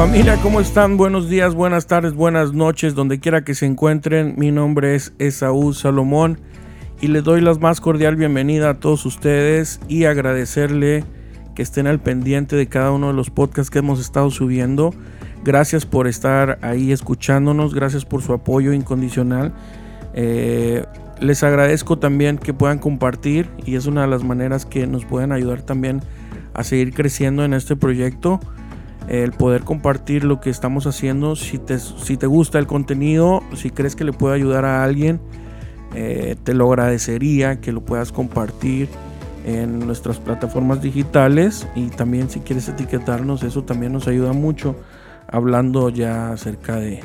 Familia, ¿cómo están? Buenos días, buenas tardes, buenas noches, donde quiera que se encuentren. Mi nombre es Esaú Salomón y les doy la más cordial bienvenida a todos ustedes y agradecerle que estén al pendiente de cada uno de los podcasts que hemos estado subiendo. Gracias por estar ahí escuchándonos, gracias por su apoyo incondicional. Eh, les agradezco también que puedan compartir y es una de las maneras que nos pueden ayudar también a seguir creciendo en este proyecto el poder compartir lo que estamos haciendo. Si te, si te gusta el contenido, si crees que le puede ayudar a alguien, eh, te lo agradecería que lo puedas compartir en nuestras plataformas digitales y también si quieres etiquetarnos, eso también nos ayuda mucho hablando ya acerca de,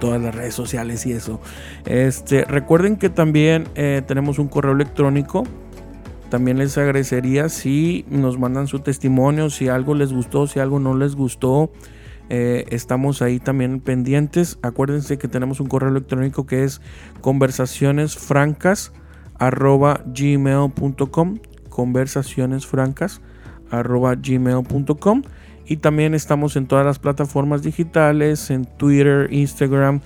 todas las redes sociales y eso. Este, recuerden que también eh, tenemos un correo electrónico también les agradecería si nos mandan su testimonio, si algo les gustó, si algo no les gustó. Eh, estamos ahí también pendientes. Acuérdense que tenemos un correo electrónico que es conversacionesfrancas.gmail.com conversacionesfrancas.gmail.com y también estamos en todas las plataformas digitales, en Twitter, Instagram,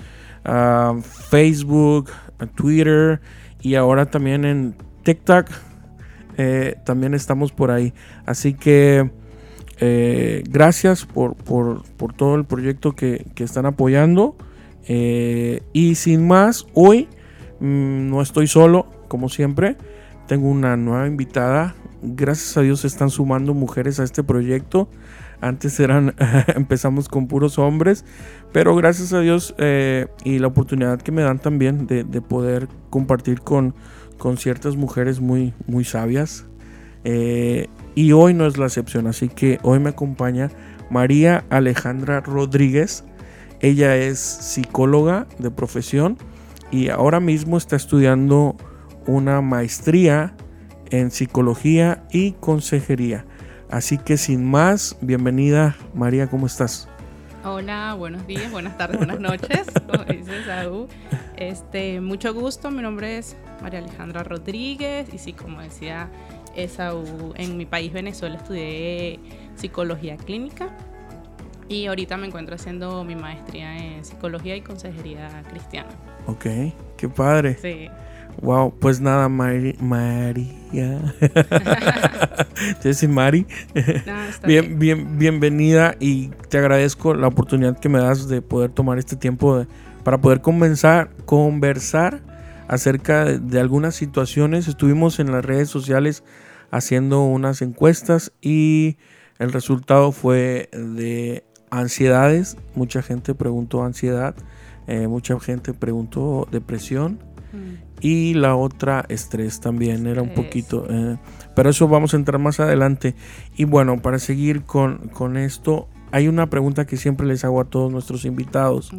ah, Facebook, Twitter y ahora también en TikTok eh, también estamos por ahí. Así que eh, gracias por, todo el proyecto que, están apoyando. Eh, y sin más, hoy mm, no estoy solo, como siempre. Tengo una nueva invitada. Gracias a Dios se están sumando mujeres a este proyecto. Antes eran, empezamos con puros hombres, pero gracias a Dios y la oportunidad que me dan también de poder compartir con, con ciertas mujeres muy, muy sabias. Eh, y hoy no es la excepción, así que hoy me acompaña María Alejandra Rodríguez. Ella es psicóloga de profesión y ahora mismo está estudiando una maestría en psicología y consejería. Así que sin más, bienvenida María, ¿cómo estás? Hola, buenos días, buenas tardes, buenas noches. Este, mucho gusto, mi nombre es María Alejandra Rodríguez y sí, como decía Esaú, en mi país Venezuela estudié psicología clínica y ahorita me encuentro haciendo mi maestría en psicología y consejería cristiana. Ok, qué padre. Sí. Wow, pues nada, María. Te decir Mari. bien, bien, bienvenida y te agradezco la oportunidad que me das de poder tomar este tiempo para poder comenzar, conversar acerca de, algunas situaciones. Estuvimos en las redes sociales haciendo unas encuestas y el resultado fue de ansiedades. Mucha gente preguntó ansiedad, eh, mucha gente preguntó depresión y la otra estrés también era un poquito. Eh, pero eso vamos a entrar más adelante. Y bueno, para seguir con, con esto, hay una pregunta que siempre les hago a todos nuestros invitados.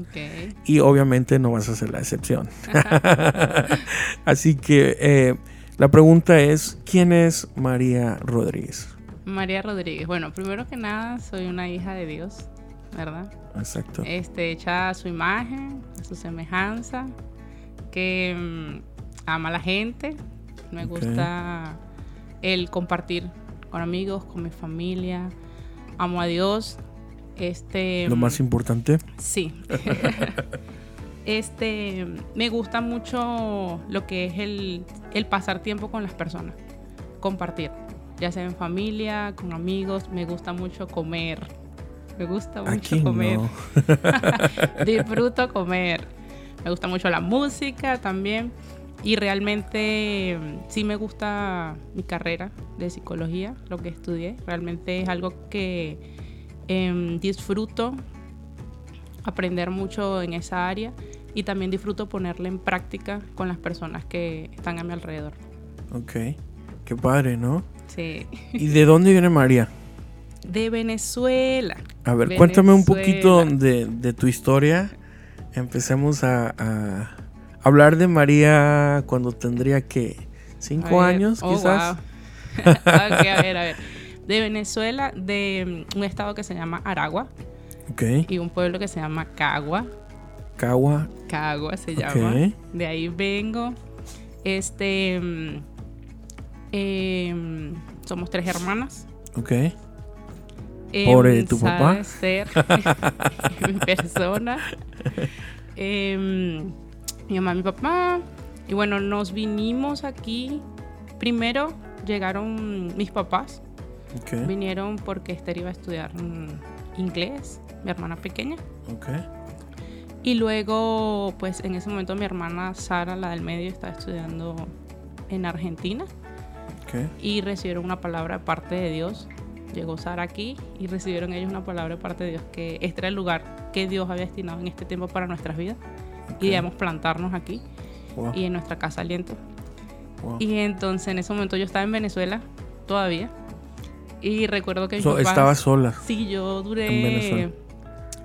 Y obviamente no vas a ser la excepción. Así que eh, la pregunta es, ¿quién es María Rodríguez? María Rodríguez. Bueno, primero que nada, soy una hija de Dios, ¿verdad? Exacto. Este, hecha a su imagen, a su semejanza que mm, ama a la gente, me gusta el compartir con amigos, con mi familia, amo a Dios. Este, Lo más importante. Sí. este, me gusta mucho lo que es el, el pasar tiempo con las personas, compartir, ya sea en familia, con amigos, me gusta mucho comer. Me gusta mucho comer. Disfruto comer me gusta mucho la música también. Y realmente sí me gusta mi carrera de psicología, lo que estudié. Realmente es algo que em, disfruto aprender mucho en esa área y también disfruto ponerla en práctica con las personas que están a mi alrededor. Ok, qué padre, ¿no? Sí. ¿Y de dónde viene María? De Venezuela. A ver, cuéntame un poquito de, de tu historia empecemos a, hablar de María cuando tendría que cinco años, oh, quizás. a ver, a ver. De Venezuela, de un estado que se llama Aragua. Y un pueblo que se llama Cagua. Cagua. Cagua se llama. De ahí vengo. Este. Em, somos tres hermanas. Ok. Pobre tu papá. Ser mi persona. Em, mi mamá, mi papá. Y bueno, nos vinimos aquí. Primero llegaron mis papás. Vinieron porque Esther iba a estudiar mm, inglés, mi hermana pequeña. Y luego, pues en ese momento mi hermana Sara, la del medio, estaba estudiando en Argentina. Y recibieron una palabra de parte de Dios. Llegó Sara aquí y recibieron ellos una palabra de parte de Dios que este era el lugar que Dios había destinado en este tiempo para nuestras vidas. Y debemos plantarnos aquí y en nuestra casa aliento. Y entonces en ese momento yo estaba en Venezuela todavía. Y recuerdo que yo estaba sola. Sí, yo duré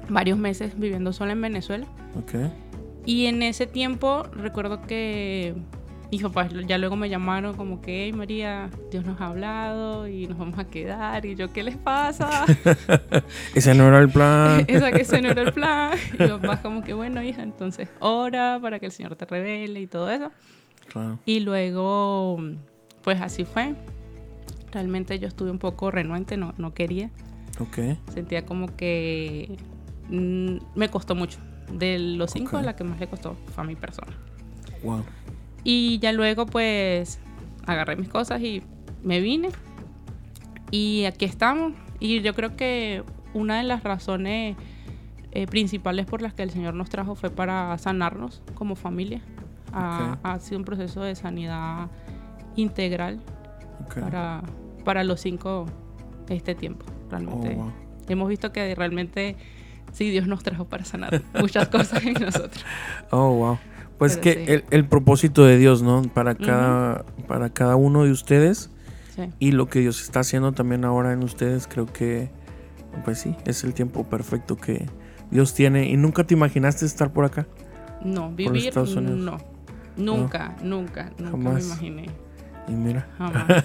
varios meses viviendo sola en Venezuela. Okay. Y en ese tiempo recuerdo que mis papás ya luego me llamaron como que, hey María, Dios nos ha hablado y nos vamos a quedar. Y yo, ¿qué les pasa? ese no era el plan. Esa que ese no era el plan. Y mis papás como que, bueno, hija, entonces ora para que el Señor te revele y todo eso. Claro. Y luego, pues así fue. Realmente yo estuve un poco renuente, no, no quería. Ok. Sentía como que mm, me costó mucho. De los cinco, la que más le costó fue a mi persona. Wow. Y ya luego pues agarré mis cosas y me vine. Y aquí estamos. Y yo creo que una de las razones eh, principales por las que el Señor nos trajo fue para sanarnos como familia. Ha, sido un proceso de sanidad integral para, para los cinco este tiempo. Realmente oh, hemos visto que realmente sí, Dios nos trajo para sanar muchas cosas en nosotros. Oh, wow. Pues que el, propósito de Dios, ¿no? Para cada, para cada uno de ustedes y lo que Dios está haciendo también ahora en ustedes, creo que, pues sí, es el tiempo perfecto que Dios tiene. ¿Y nunca te imaginaste estar por acá? No, vivir, no. Nunca, nunca, nunca me imaginé. Y mira.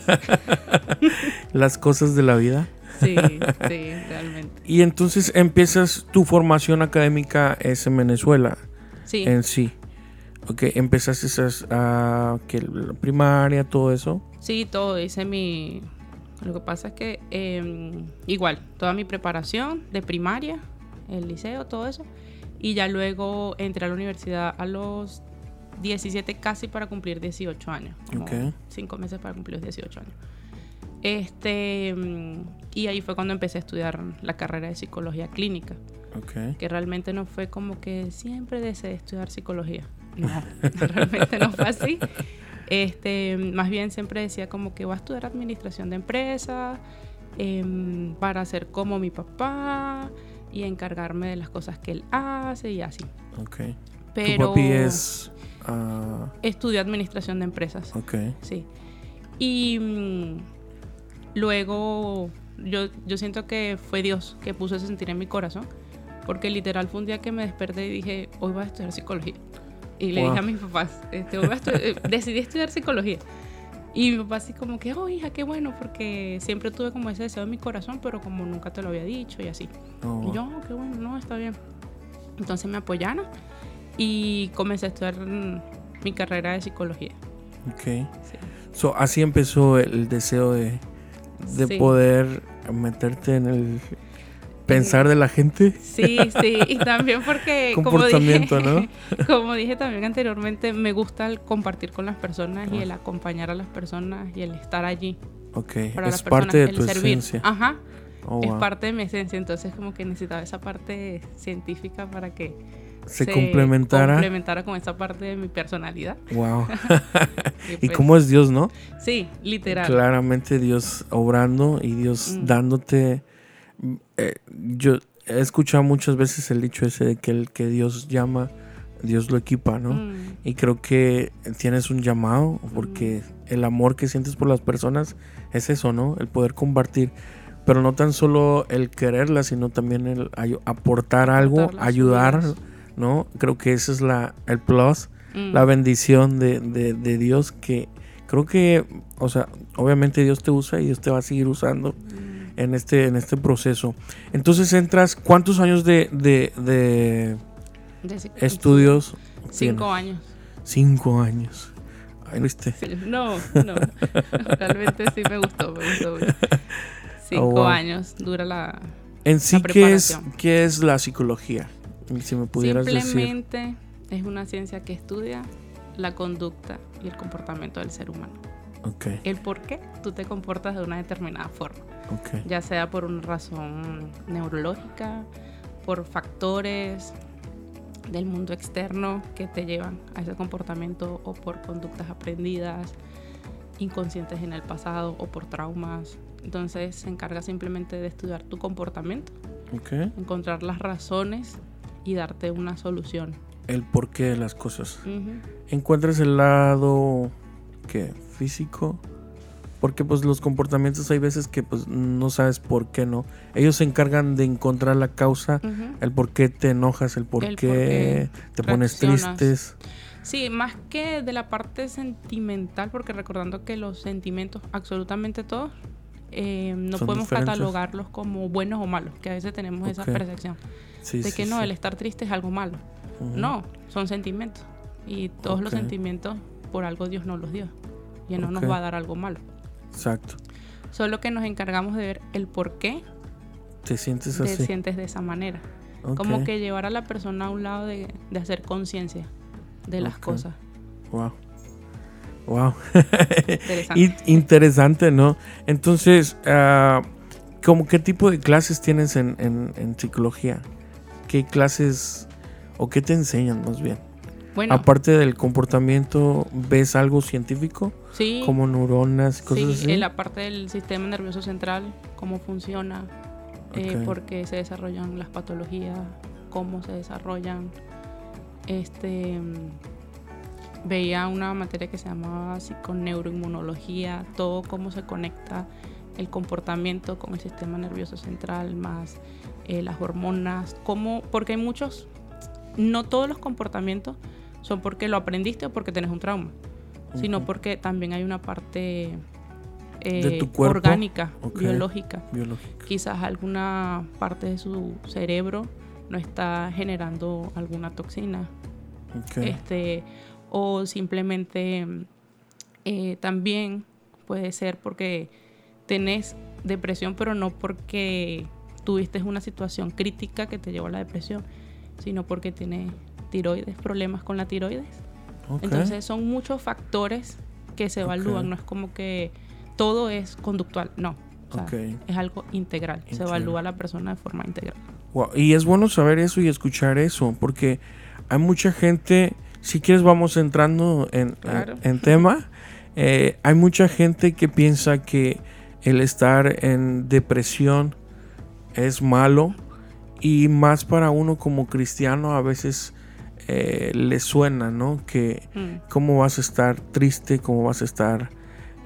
Las cosas de la vida. Sí, sí, realmente. Y entonces empiezas tu formación académica es en Venezuela. Sí. En sí. Ok, empezaste a que la primaria, todo eso. Sí, todo. Hice mi. Lo que pasa es que em, igual, toda mi preparación de primaria, el liceo, todo eso. Y ya luego entré a la universidad a los 17 casi para cumplir 18 años. Como Cinco meses para cumplir los 18 años. Este, y ahí fue cuando empecé a estudiar la carrera de psicología clínica. Que realmente no fue como que siempre deseé estudiar psicología. No, realmente no fue así. Este, más bien siempre decía como que voy a estudiar administración de empresas em, para ser como mi papá y encargarme de las cosas que él hace y así. Ok. Pero ¿Tu papi es Uh... Estudió administración de empresas. Ok. Sí. Y mm, luego yo, yo siento que fue Dios que puso ese sentir en mi corazón. Porque literal fue un día que me desperté y dije, hoy voy a estudiar psicología. Y le dije a mis papás, este, eh, decidí estudiar psicología. Y mi papá así como que, oh hija, qué bueno, porque siempre tuve como ese deseo en mi corazón, pero como nunca te lo había dicho y así. Oh, y yo, oh, qué bueno, no, está bien. Entonces me apoyaron y comencé a estudiar mi carrera de psicología. Ok. So, así empezó el deseo de, poder meterte en el pensar de la gente. Sí, sí, y también porque como dije, ¿no? como dije también anteriormente, me gusta el compartir con las personas y el acompañar a las personas y el estar allí. Ok, es parte de tu esencia. Ajá. Oh, es parte de mi esencia, entonces como que necesitaba esa parte científica para que se, complementara. complementara con esa parte de mi personalidad. Wow. y, pues cómo es Dios, ¿no? Sí, literal. Claramente Dios obrando y Dios mm. dándote. Eh, yo he escuchado muchas veces el dicho ese de que el que Dios llama, Dios lo equipa, ¿no? Mm. Y creo que tienes un llamado porque mm. el amor que sientes por las personas es eso, ¿no? El poder compartir pero no tan solo el quererla, sino también el aportar algo, ayudar, ¿no? Creo que ese es la, el plus, mm. la bendición de, de, Dios que creo que, o sea, obviamente Dios te usa y Dios te va a seguir usando mm. en, este, en este proceso. Entonces entras, ¿cuántos años de, de, estudios? Cinco años. Cinco años. no, no, realmente sí me gustó, me gustó. Cinco Oh, wow. años dura la... En sí, La ¿qué es. ¿qué es la psicología? Si me pudieras decir. Simplemente es una ciencia que estudia la conducta y el comportamiento del ser humano. Ok, El por qué tú te comportas de una determinada forma, ok. ya sea por una razón neurológica, por factores del mundo externo que te llevan a ese comportamiento o por conductas aprendidas, inconscientes en el pasado o por traumas. Entonces se encarga simplemente de estudiar tu comportamiento, encontrar las razones y darte una solución. El porqué de las cosas. Ujú. ¿Encuentras el lado ¿qué? físico? Porque pues los comportamientos hay veces que pues no sabes por qué no. Ellos se encargan de encontrar la causa, el por qué te enojas, el por El qué por qué te pones tristes. Sí, más que de la parte sentimental, porque recordando que los sentimientos, absolutamente todos, eh, no Son podemos diferentes. catalogarlos como buenos o malos, que a veces tenemos esa percepción Sí, de sí, que no, sí. el estar triste es algo malo. No, son sentimientos. Y todos los sentimientos, por algo Dios nos los dio. Y no Ok. nos va a dar algo malo. Exacto. Solo que nos encargamos de ver el por qué Te sientes te así. sientes de esa manera. Como que llevar a la persona a un lado de, de hacer conciencia de las cosas. Wow. Wow. Interesante. In- interesante, ¿no? Entonces, ¿cómo qué tipo de clases tienes en, en- en psicología? ¿Qué clases o qué te enseñan más bien? bueno, Aparte del comportamiento, ¿ves algo científico? sí. Como neuronas cosas Sí, así. en la parte del sistema nervioso central, cómo funciona, eh, Ok. por qué se desarrollan las patologías, cómo se desarrollan. Este veía una materia que se llamaba psiconeuroinmunología, todo cómo se conecta el comportamiento con el sistema nervioso central, más eh, las hormonas, cómo, porque hay muchos, no todos los comportamientos son porque lo aprendiste o porque tenés un trauma sino porque también hay una parte eh, ¿De tu cuerpo? orgánica, biológica. Biológica. Quizás alguna parte de su cerebro no está generando alguna toxina. Este, o simplemente eh, también puede ser porque tenés depresión, pero no porque tuviste una situación crítica que te llevó a la depresión, sino porque tienes tiroides, problemas con la tiroides. Entonces son muchos factores que se evalúan, no es como que todo es conductual, no. O sea, Ok. Es algo integral, se evalúa a la persona de forma integral. Wow, Y es bueno saber eso y escuchar eso, porque hay mucha gente, si quieres vamos entrando en, Claro. en- en tema, eh, hay mucha gente que piensa que el estar en depresión es malo y más para uno como cristiano a veces eh, le suena, ¿no? Que Mm, cómo vas a estar triste, cómo vas a estar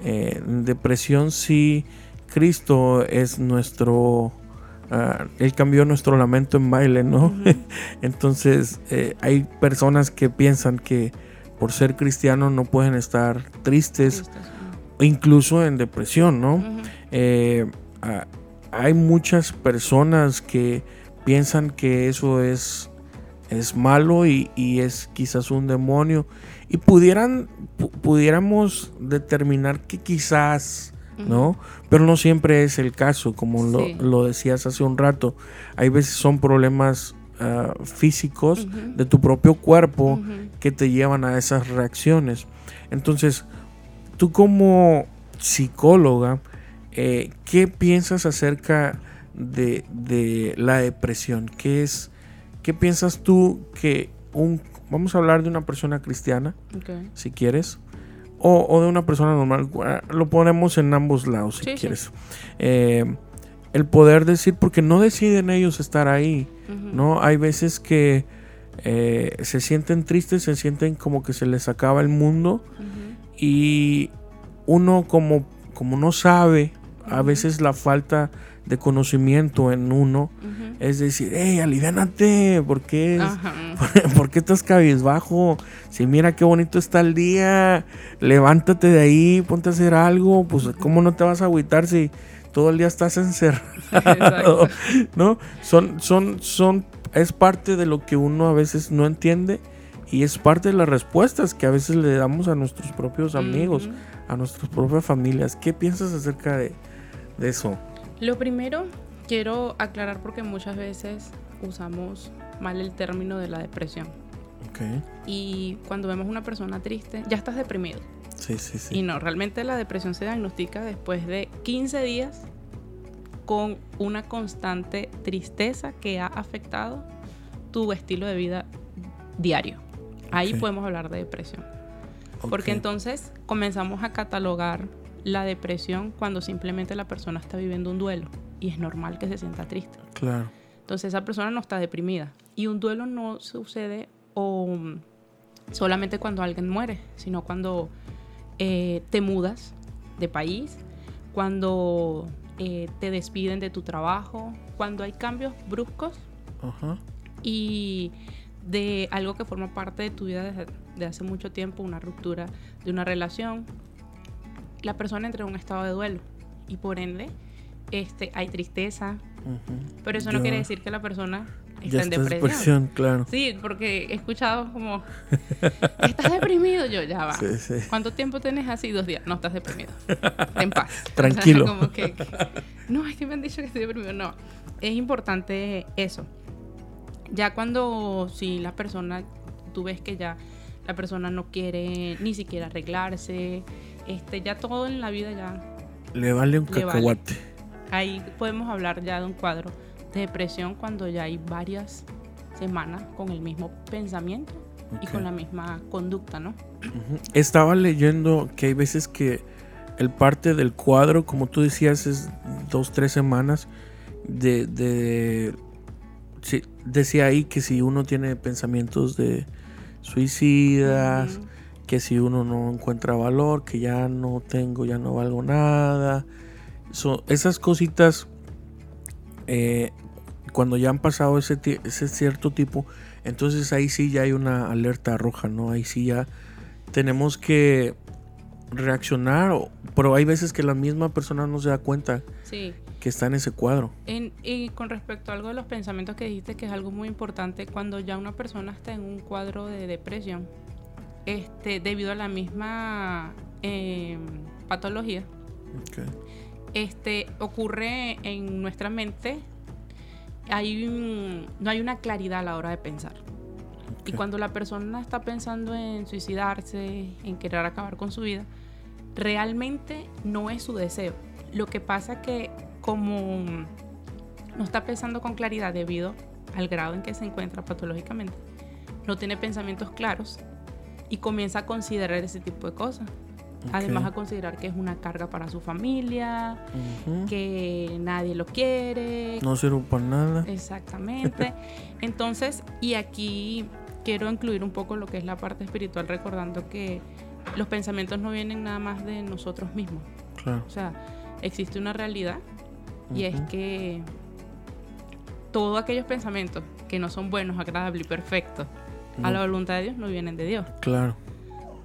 eh, en depresión si Cristo es nuestro, ah, Él cambió nuestro lamento en baile, ¿no? Entonces eh, hay personas que piensan que por ser cristiano no pueden estar tristes, o incluso en depresión, ¿no? Hay muchas personas que piensan que eso es, es malo y, y es quizás un demonio. Y pudieran, pu- pudiéramos determinar que quizás. ¿no? Pero no siempre es el caso, como lo, Sí. lo decías hace un rato. Hay veces son problemas ah, físicos de tu propio cuerpo que te llevan a esas reacciones. Entonces, tú como psicóloga, eh, ¿qué piensas acerca de, de la depresión? ¿Qué es, qué piensas tú que un, vamos a hablar de una persona cristiana, Ok. si quieres, o, o de una persona normal, lo ponemos en ambos lados, si Sí, sí. quieres. Eh, el poder decir, porque no deciden ellos estar ahí, ¿no? Hay veces que eh, se sienten tristes, se sienten como que se les acaba el mundo y uno como, como no sabe, a veces la falta de conocimiento en uno es decir, hey, aliviánate, ¿por qué. ¿por qué estás cabizbajo? Si mira qué bonito está el día, levántate de ahí, ponte a hacer algo, pues ¿cómo no te vas a agüitar si todo el día estás encerrado? ¿no? Son, son, son, es parte de lo que uno a veces no entiende y es parte de las respuestas que a veces le damos a nuestros propios amigos, a nuestras propias familias. ¿Qué piensas acerca de, de eso? Lo primero, quiero aclarar porque muchas veces usamos mal el término de la depresión. Ok. Y cuando vemos una persona triste, ya estás deprimido. Sí, sí, sí. Y no, realmente la depresión se diagnostica después de 15 días con una constante tristeza que ha afectado tu estilo de vida diario. Ahí podemos hablar de depresión. Ok. Porque entonces comenzamos a catalogar la depresión cuando simplemente la persona está viviendo un duelo y es normal que se sienta triste. Claro. Entonces esa persona no está deprimida. Y un duelo no sucede o, mm, solamente cuando alguien muere, sino cuando eh, te mudas de país, cuando eh, te despiden de tu trabajo, cuando hay cambios bruscos y de algo que forma parte de tu vida desde de hace mucho tiempo, una ruptura de una relación, la persona entra en un estado de duelo y por ende este, hay tristeza, ujú. pero eso no quiere decir que la persona está en depresión. depresión, claro. Sí, porque he escuchado como, estás deprimido, yo ya va. Sí, sí. ¿Cuánto tiempo tenés así? Dos días. No estás deprimido. En paz. O sea, Tranquilo. como que, que- no, es que me han dicho que estoy deprimido. No, es importante eso. Ya cuando, si la persona, tú ves que ya la persona no quiere ni siquiera arreglarse, este, ya todo en la vida ya, Le vale un Le vale. cacahuate. ahí podemos hablar ya de un cuadro de depresión cuando ya hay varias semanas con el mismo pensamiento y con la misma conducta, ¿no? Estaba leyendo que hay veces que el parte del cuadro, como tú decías, es dos, tres semanas de... de sí, decía ahí que si uno tiene pensamientos de suicidas. Que si uno no encuentra valor, que ya no tengo, ya no valgo nada. So, esas cositas, eh, cuando ya han pasado ese, ese cierto tipo, entonces ahí sí ya hay una alerta roja, ¿no? Ahí sí ya tenemos que reaccionar, o- pero hay veces que la misma persona no se da cuenta Sí. que está en ese cuadro. En- y con respecto a algo de los pensamientos que dijiste, que es algo muy importante, cuando ya una persona está en un cuadro de depresión, este, debido a la misma eh, patología, este, ocurre en nuestra mente, hay un- no hay una claridad a la hora de pensar. Y cuando la persona está pensando en suicidarse, en querer acabar con su vida, realmente no es su deseo. Lo que pasa que como no está pensando con claridad debido al grado en que se encuentra patológicamente, no tiene pensamientos claros y comienza a considerar ese tipo de cosas. Además a considerar que es una carga para su familia, que nadie lo quiere, No sirve para nada. Exactamente. Entonces, y aquí quiero incluir un poco lo que es la parte espiritual, recordando que los pensamientos no vienen nada más de nosotros mismos. Claro. O sea, existe una realidad y es que todos aquellos pensamientos que no son buenos, agradables y perfectos a la voluntad de Dios no vienen de Dios. Claro.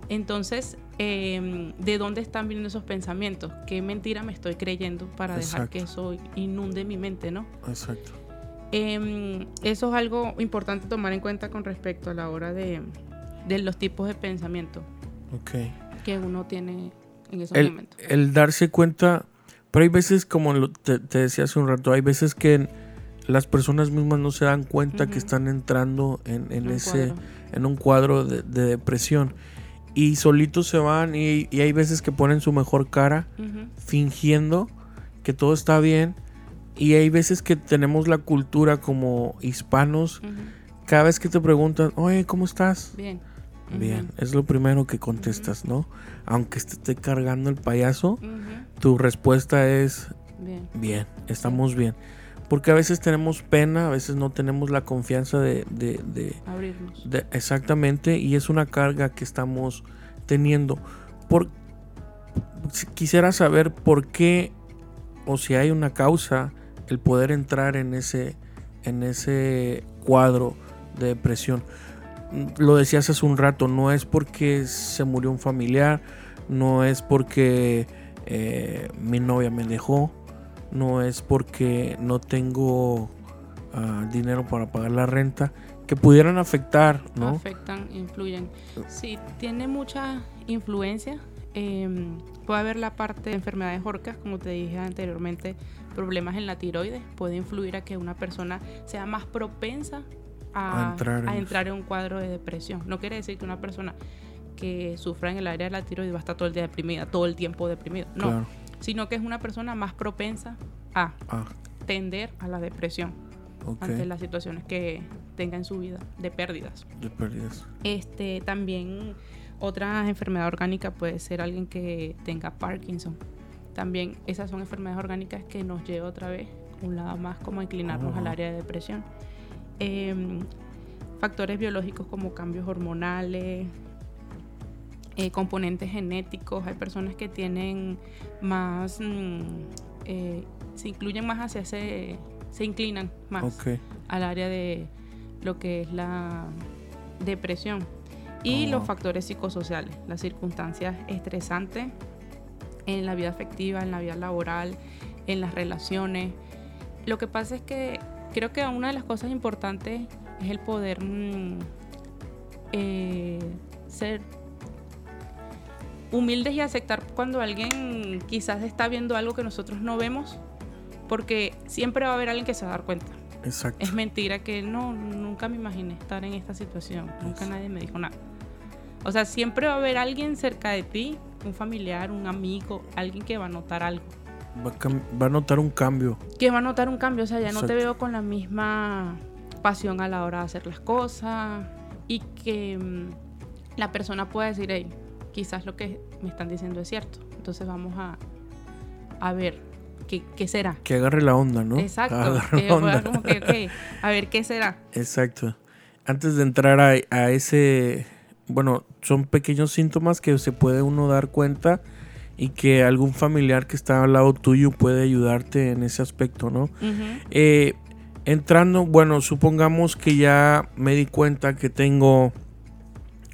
Entonces, eh, ¿de dónde están viniendo esos pensamientos? ¿Qué mentira me estoy creyendo para dejar que eso inunde mi mente, no? Exacto. Em, eso es algo importante tomar en cuenta con respecto a la hora de, de los tipos de pensamiento Ok. que uno tiene en esos el, momentos. el darse cuenta, pero hay veces, como te decía hace un rato, hay veces que las personas mismas no se dan cuenta que están entrando en, en Un ese, cuadro. en un cuadro de, de depresión y solitos se van y, y hay veces que ponen su mejor cara fingiendo que todo está bien y hay veces que tenemos la cultura como hispanos, cada vez que te preguntan, oye, ¿cómo estás? Bien. Bien, es lo primero que contestas, ¿no? Aunque te esté cargando el payaso, tu respuesta es Bien. bien, estamos bien. Porque a veces tenemos pena, a veces no tenemos la confianza de, de- de- Abrirnos. de- exactamente, y es una carga que estamos teniendo. Por, si- quisiera saber por qué, o si hay una causa, el poder entrar en ese, en ese cuadro de depresión. Lo decías hace un rato, no es porque se murió un familiar, no es porque eh, mi novia me dejó, no es porque no tengo ah, dinero para pagar la renta, que pudieran afectar, ¿no? Afectan, influyen. Sí, tiene mucha influencia em, puede haber la parte de enfermedades orcas, como te dije anteriormente, problemas en la tiroides, puede influir a que una persona sea más propensa a, entrar, en... un cuadro de depresión. No quiere decir que una persona que sufra en el área de la tiroides va a estar todo el día deprimida, todo el tiempo deprimida. No, sino que es una persona más propensa a ah. tender a la depresión ante las situaciones que tenga en su vida de pérdidas. De pérdidas. Este, también otra enfermedad orgánica puede ser alguien que tenga Parkinson. También esas son enfermedades orgánicas que nos lleva otra vez un lado más como a inclinarnos al área de depresión. Em, factores biológicos como cambios hormonales, eh, componentes genéticos. Hay personas que tienen más, mm, eh, se incluyen más hacia ese, se inclinan más al área de lo que es la depresión. Y los factores psicosociales, las circunstancias estresantes en la vida afectiva, en la vida laboral, en las relaciones. Lo que pasa es que creo que una de las cosas importantes es el poder mm, eh, ser humildes y aceptar cuando alguien quizás está viendo algo que nosotros no vemos, porque siempre va a haber alguien que se va a dar cuenta. Exacto. Es mentira que no, nunca me imaginé estar en esta situación, nunca nadie me dijo nada. O sea, siempre va a haber alguien cerca de ti, un familiar, un amigo, alguien que va a notar algo. Va a, notar un cambio. Que va a notar un cambio, o sea, ya no te veo con la misma pasión a la hora de hacer las cosas y que mm, la persona pueda decir, hey, quizás lo que me están diciendo es cierto. Entonces vamos a, a ver qué, qué será. Que agarre la onda, ¿no? Exacto. a ver qué será. Exacto. Antes de entrar a, a ese, bueno, son pequeños síntomas que se puede uno dar cuenta y que algún familiar que está al lado tuyo puede ayudarte en ese aspecto, ¿no? Eh, entrando, bueno, supongamos que ya me di cuenta que tengo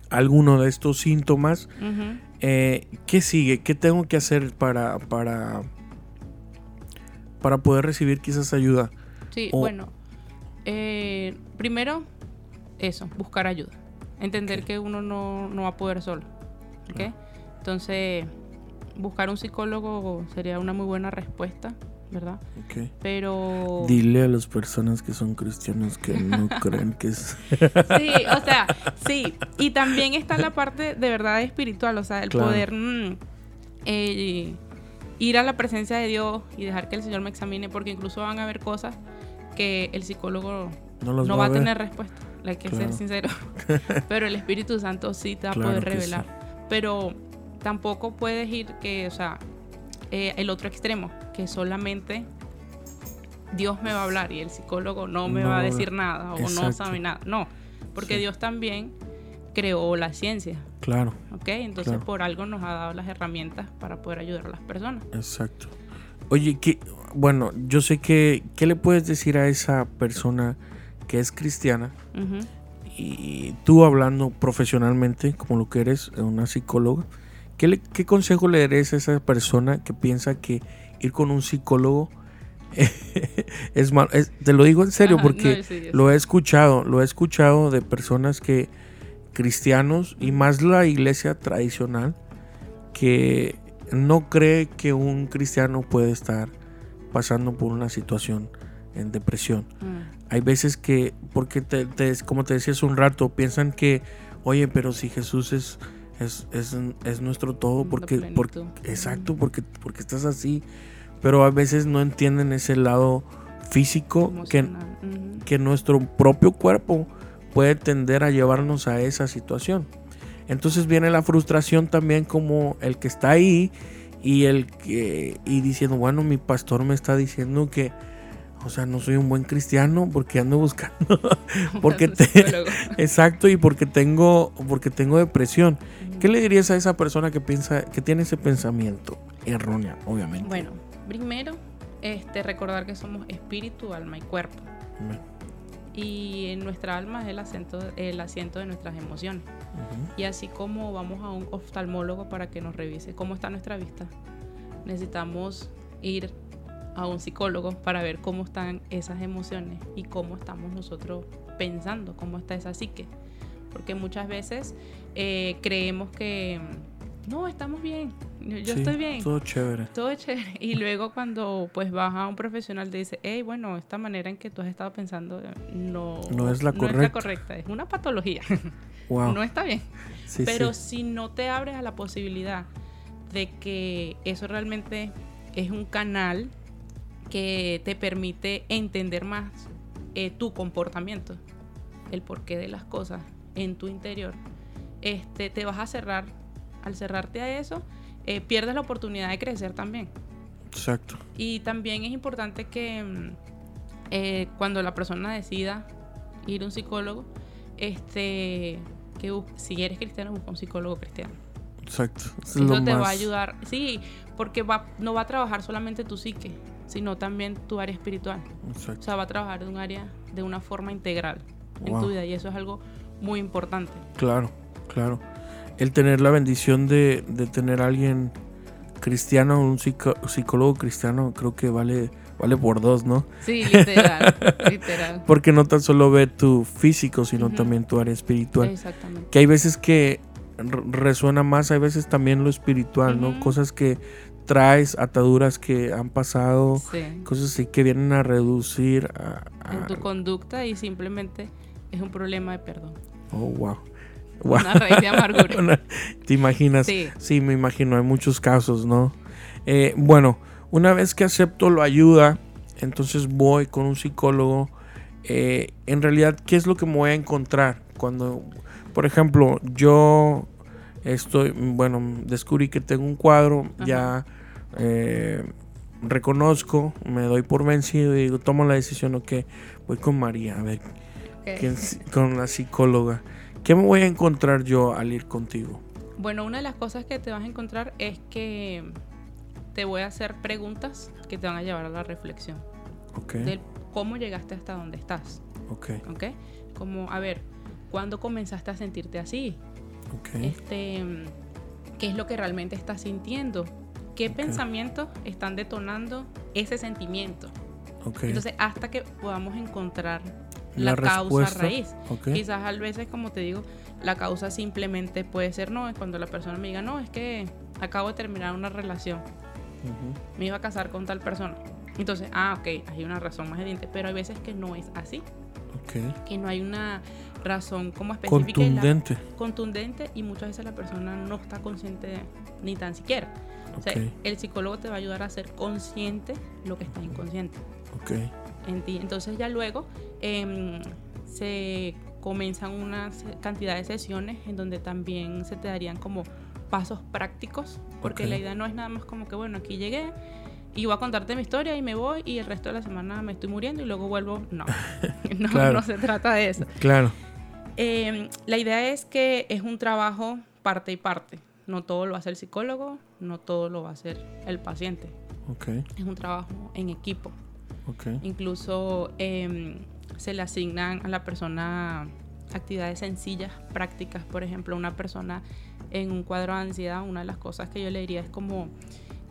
alguno de estos síntomas. Eh, ¿Qué sigue? ¿Qué tengo que hacer para, para, para poder recibir quizás ayuda? Sí, bueno. Eh, primero, eso, buscar ayuda. Entender que uno no, no, va a poder solo. ¿okay? Entonces, buscar un psicólogo sería una muy buena respuesta. ¿Verdad? Okay. Pero... Dile a las personas que son cristianos que no creen que es... sí, o sea, sí. Y también está la parte de verdad espiritual, o sea, el poder mm, eh, ir a la presencia de Dios y dejar que el Señor me examine, porque incluso van a haber cosas que el psicólogo no, va, a, tener respuesta hay que ser sincero. Pero el Espíritu Santo sí te va a poder revelar. Pero tampoco puedes ir que, o sea, eh, el otro extremo, que solamente Dios me va a hablar y el psicólogo no me va a decir nada o no sabe nada. No, porque Dios también creó la ciencia. Claro. ¿Ok? Entonces por algo nos ha dado las herramientas para poder ayudar a las personas. Exacto. Oye, que, bueno, yo sé que, ¿qué le puedes decir a esa persona que es cristiana, y tú hablando profesionalmente, como lo que eres, una psicóloga, ¿qué, qué consejo le darías a esa persona que piensa que ir con un psicólogo es malo? te lo digo en serio porque lo he escuchado, lo he escuchado de personas que, cristianos y más la iglesia tradicional, que no cree que un cristiano puede estar pasando por una situación en depresión. Mm. Hay veces que, porque te, como te decía hace un rato, piensan que, oye, pero si Jesús es, es, nuestro todo, porque, porque exacto, porque, porque estás así, pero a veces no entienden ese lado físico que, que nuestro propio cuerpo puede tender a llevarnos a esa situación. Entonces viene la frustración también como el que está ahí y el que y diciendo, bueno, mi pastor me está diciendo que o sea, no soy un buen cristiano porque ando buscando, porque exacto y porque tengo, porque tengo depresión. ¿Qué le dirías a esa persona que piensa, que tiene ese pensamiento erróneo, obviamente? Bueno, primero, este, recordar que somos espíritu, alma y cuerpo. Y en nuestra alma es el asiento, el asiento de nuestras emociones. Y así como vamos a un oftalmólogo para que nos revise cómo está nuestra vista, necesitamos ir a un psicólogo para ver cómo están esas emociones y cómo estamos nosotros pensando, cómo está esa psique. Porque muchas veces eh, creemos que no, estamos bien, yo, estoy bien. Todo chévere. Todo chévere. Y luego cuando pues vas a un profesional te dice, hey, bueno, esta manera en que tú has estado pensando eh, no, no es la correcta. Es la correcta, es una patología. no está bien. Pero si no te abres a la posibilidad de que eso realmente es un canal que te permite entender más eh, tu comportamiento, el porqué de las cosas en tu interior, este, te vas a cerrar. Al cerrarte a eso, eh, pierdes la oportunidad de crecer también. Exacto. Y también es importante que mm, eh, cuando la persona decida ir a un psicólogo, este, que si eres cristiano, busca un psicólogo cristiano. Exacto. Eso te va a ayudar. Sí, porque va, no va a trabajar solamente tu psique, sino también tu área espiritual. Exacto. O sea, va a trabajar de un área, de una forma integral en tu vida y eso es algo muy importante. Claro, claro. El tener la bendición de, tener a alguien cristiano, un psicólogo cristiano, creo que vale vale por dos, ¿no? Sí, literal, literal. Porque no tan solo ve tu físico, sino también tu área espiritual. Exactamente. Que hay veces que resuena más, hay veces también lo espiritual, ¿no? Cosas que traes, ataduras que han pasado, cosas así que vienen a reducir en tu conducta y simplemente es un problema de perdón. Oh, wow. Una raíz de amargura. ¿Te imaginas? Sí. sí. me imagino, hay muchos casos, ¿no? Eh, bueno, una vez que acepto la ayuda, entonces voy con un psicólogo. Eh, en realidad, ¿qué es lo que me voy a encontrar? Cuando, por ejemplo, yo estoy, bueno, descubrí que tengo un cuadro, ya eh, reconozco, me doy por vencido y digo, tomo la decisión, ok, voy con María, a ver, con la psicóloga. ¿Qué me voy a encontrar yo al ir contigo? Bueno, una de las cosas que te vas a encontrar es que te voy a hacer preguntas que te van a llevar a la reflexión. Ok. De cómo llegaste hasta donde estás. Ok. Ok. Como, a ver, ¿cuándo comenzaste a sentirte así? Ok. Este, ¿Qué es lo que realmente estás sintiendo? ¿Qué pensamientos están detonando ese sentimiento? Okay. Entonces, hasta que podamos encontrar la, causa raíz. Quizás a veces, como te digo, la causa simplemente puede ser no, es cuando la persona me diga, no, es que acabo de terminar una relación, me iba a casar con tal persona. Entonces, ah, ok, hay una razón más evidente, pero hay veces que no es así. Okay. Que no hay una razón como específica. Contundente. contundente y muchas veces la persona no está consciente ni tan siquiera. O sea, el psicólogo te va a ayudar a ser consciente lo que está inconsciente. Okay en ti. Entonces ya luego em, se comienzan una cantidad de sesiones en donde también se te darían como pasos prácticos, porque la idea no es nada más como que, bueno, aquí llegué y voy a contarte mi historia y me voy y el resto de la semana me estoy muriendo y luego vuelvo. No, no, se trata de eso. Claro. Em, la idea es que es un trabajo parte y parte. No todo lo va a hacer el psicólogo, no todo lo va a hacer el paciente. Okay. Es un trabajo en equipo. Incluso em, se le asignan a la persona actividades sencillas, prácticas. Por ejemplo, una persona en un cuadro de ansiedad, una de las cosas que yo le diría es como,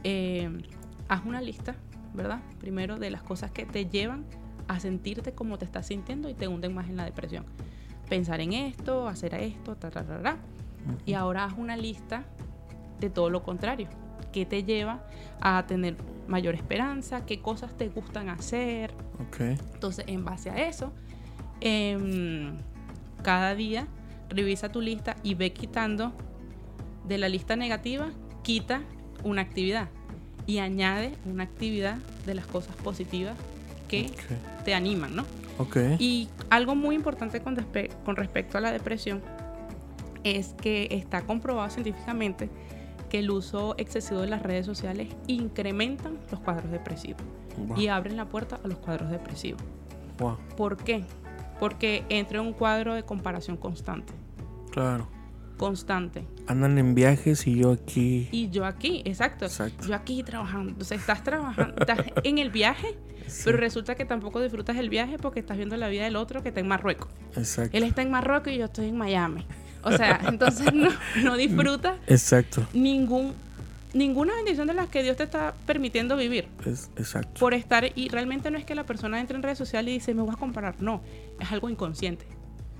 em, haz una lista, ¿verdad? Primero de las cosas que te llevan a sentirte como te estás sintiendo y te hunden más en la depresión. Pensar en esto, hacer esto, ta, ta, ta, Y ahora haz una lista de todo lo contrario qué te lleva a tener mayor esperanza, qué cosas te gustan hacer. Entonces, en base a eso, em, cada día revisa tu lista y ve quitando de la lista negativa, quita una actividad y añade una actividad de las cosas positivas que te animan, ¿no? Y algo muy importante con, con respecto a la depresión es que está comprobado científicamente el uso excesivo de las redes sociales incrementan los cuadros depresivos y abren la puerta a los cuadros depresivos. ¿Por qué? Porque entra en un cuadro de comparación constante. Claro. Constante. Andan en viajes y yo aquí. Y yo aquí, exacto. Yo aquí trabajando. Entonces estás trabajando, estás en el viaje, pero resulta que tampoco disfrutas el viaje porque estás viendo la vida del otro que está en Marruecos. Exacto. Él está en Marruecos y yo estoy en Miami. O sea, entonces no, no disfrutas exacto. ningún ninguna bendición de las que Dios te está permitiendo vivir. Es, exacto. Por estar, y realmente no es que la persona entre en redes sociales y dice, me voy a comparar. No, es algo inconsciente.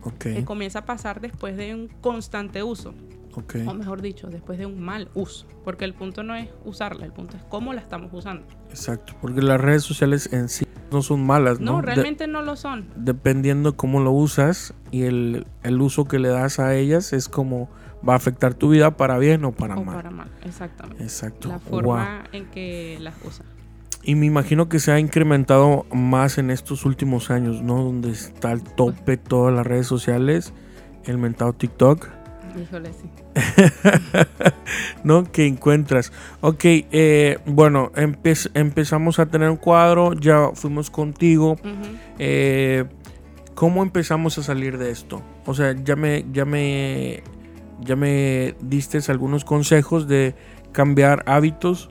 Okay. Que comienza a pasar después de un constante uso. Ok. O mejor dicho, después de un mal uso. Porque el punto no es usarla, el punto es cómo la estamos usando. Exacto, porque las redes sociales en sí no son malas, ¿no? No, De- realmente no lo son. dependiendo cómo lo usas y el, el uso que le das a ellas es como va a afectar tu vida para bien o para O mal. para mal, exactamente. Exacto. La Wow. forma en que las usa. Y me imagino que se ha incrementado más en estos últimos años, ¿no? Donde está al tope todas las redes sociales, el mentado TikTok, Híjole, sí. ¿no? Que encuentras. Ok, eh, bueno, empe- empezamos a tener un cuadro, ya fuimos contigo. Eh, ¿Cómo empezamos a salir de esto? O sea, ya me, ya me, ya me diste algunos consejos de cambiar hábitos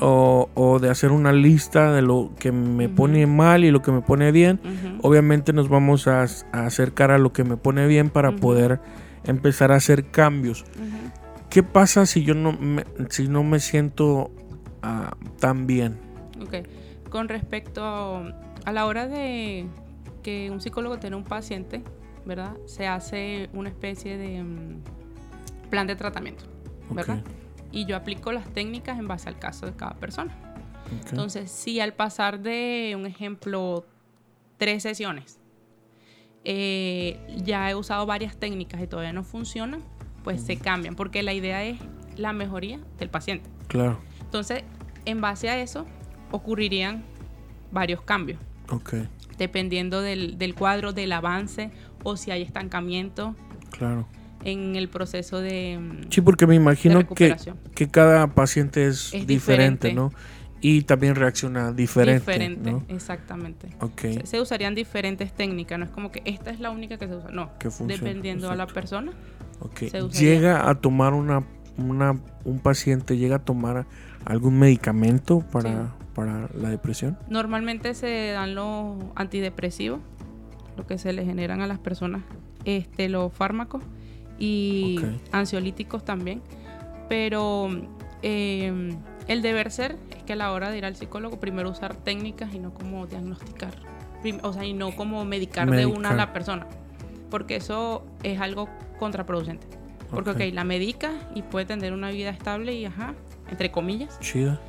o, o de hacer una lista de lo que me pone mal y lo que me pone bien. Obviamente nos vamos a, a acercar a lo que me pone bien para poder empezar a hacer cambios. Ujú. ¿Qué pasa si yo no me, si no me siento ah, tan bien? Ok. Con respecto a la hora de que un psicólogo tiene un paciente, ¿verdad? Se hace una especie de mm, plan de tratamiento, ¿verdad? Y yo aplico las técnicas en base al caso de cada persona. ok, Entonces, si al pasar de, un ejemplo, tres sesiones, eh, ya he usado varias técnicas y todavía no funcionan, pues se cambian, porque la idea es la mejoría del paciente. claro, Entonces, en base a eso, ocurrirían varios cambios, ok, dependiendo del, del cuadro, del avance o si hay estancamiento claro. en el proceso de... mm, Sí, porque me imagino que, que cada paciente es, Es diferente, diferente. ¿no? Y también reacciona diferente, diferente, ¿no? exactamente. Ok, Se, se usarían diferentes técnicas, no es como que esta es la única que se usa, no. Que funciona, Dependiendo a la persona. ok. se usaría. Llega a tomar una, una, un paciente, llega a tomar algún medicamento para, Sí. para la depresión. Normalmente se dan los antidepresivos, lo que se le generan a las personas, este, los fármacos y ansiolíticos también. Pero eh, el deber ser es que a la hora de ir al psicólogo, primero usar técnicas y no como diagnosticar. O sea, y no como medicar, de una a la persona. Porque eso es algo contraproducente. Porque, Ok. ok, la medica y puede tener una vida estable y, ajá, entre comillas, Chida.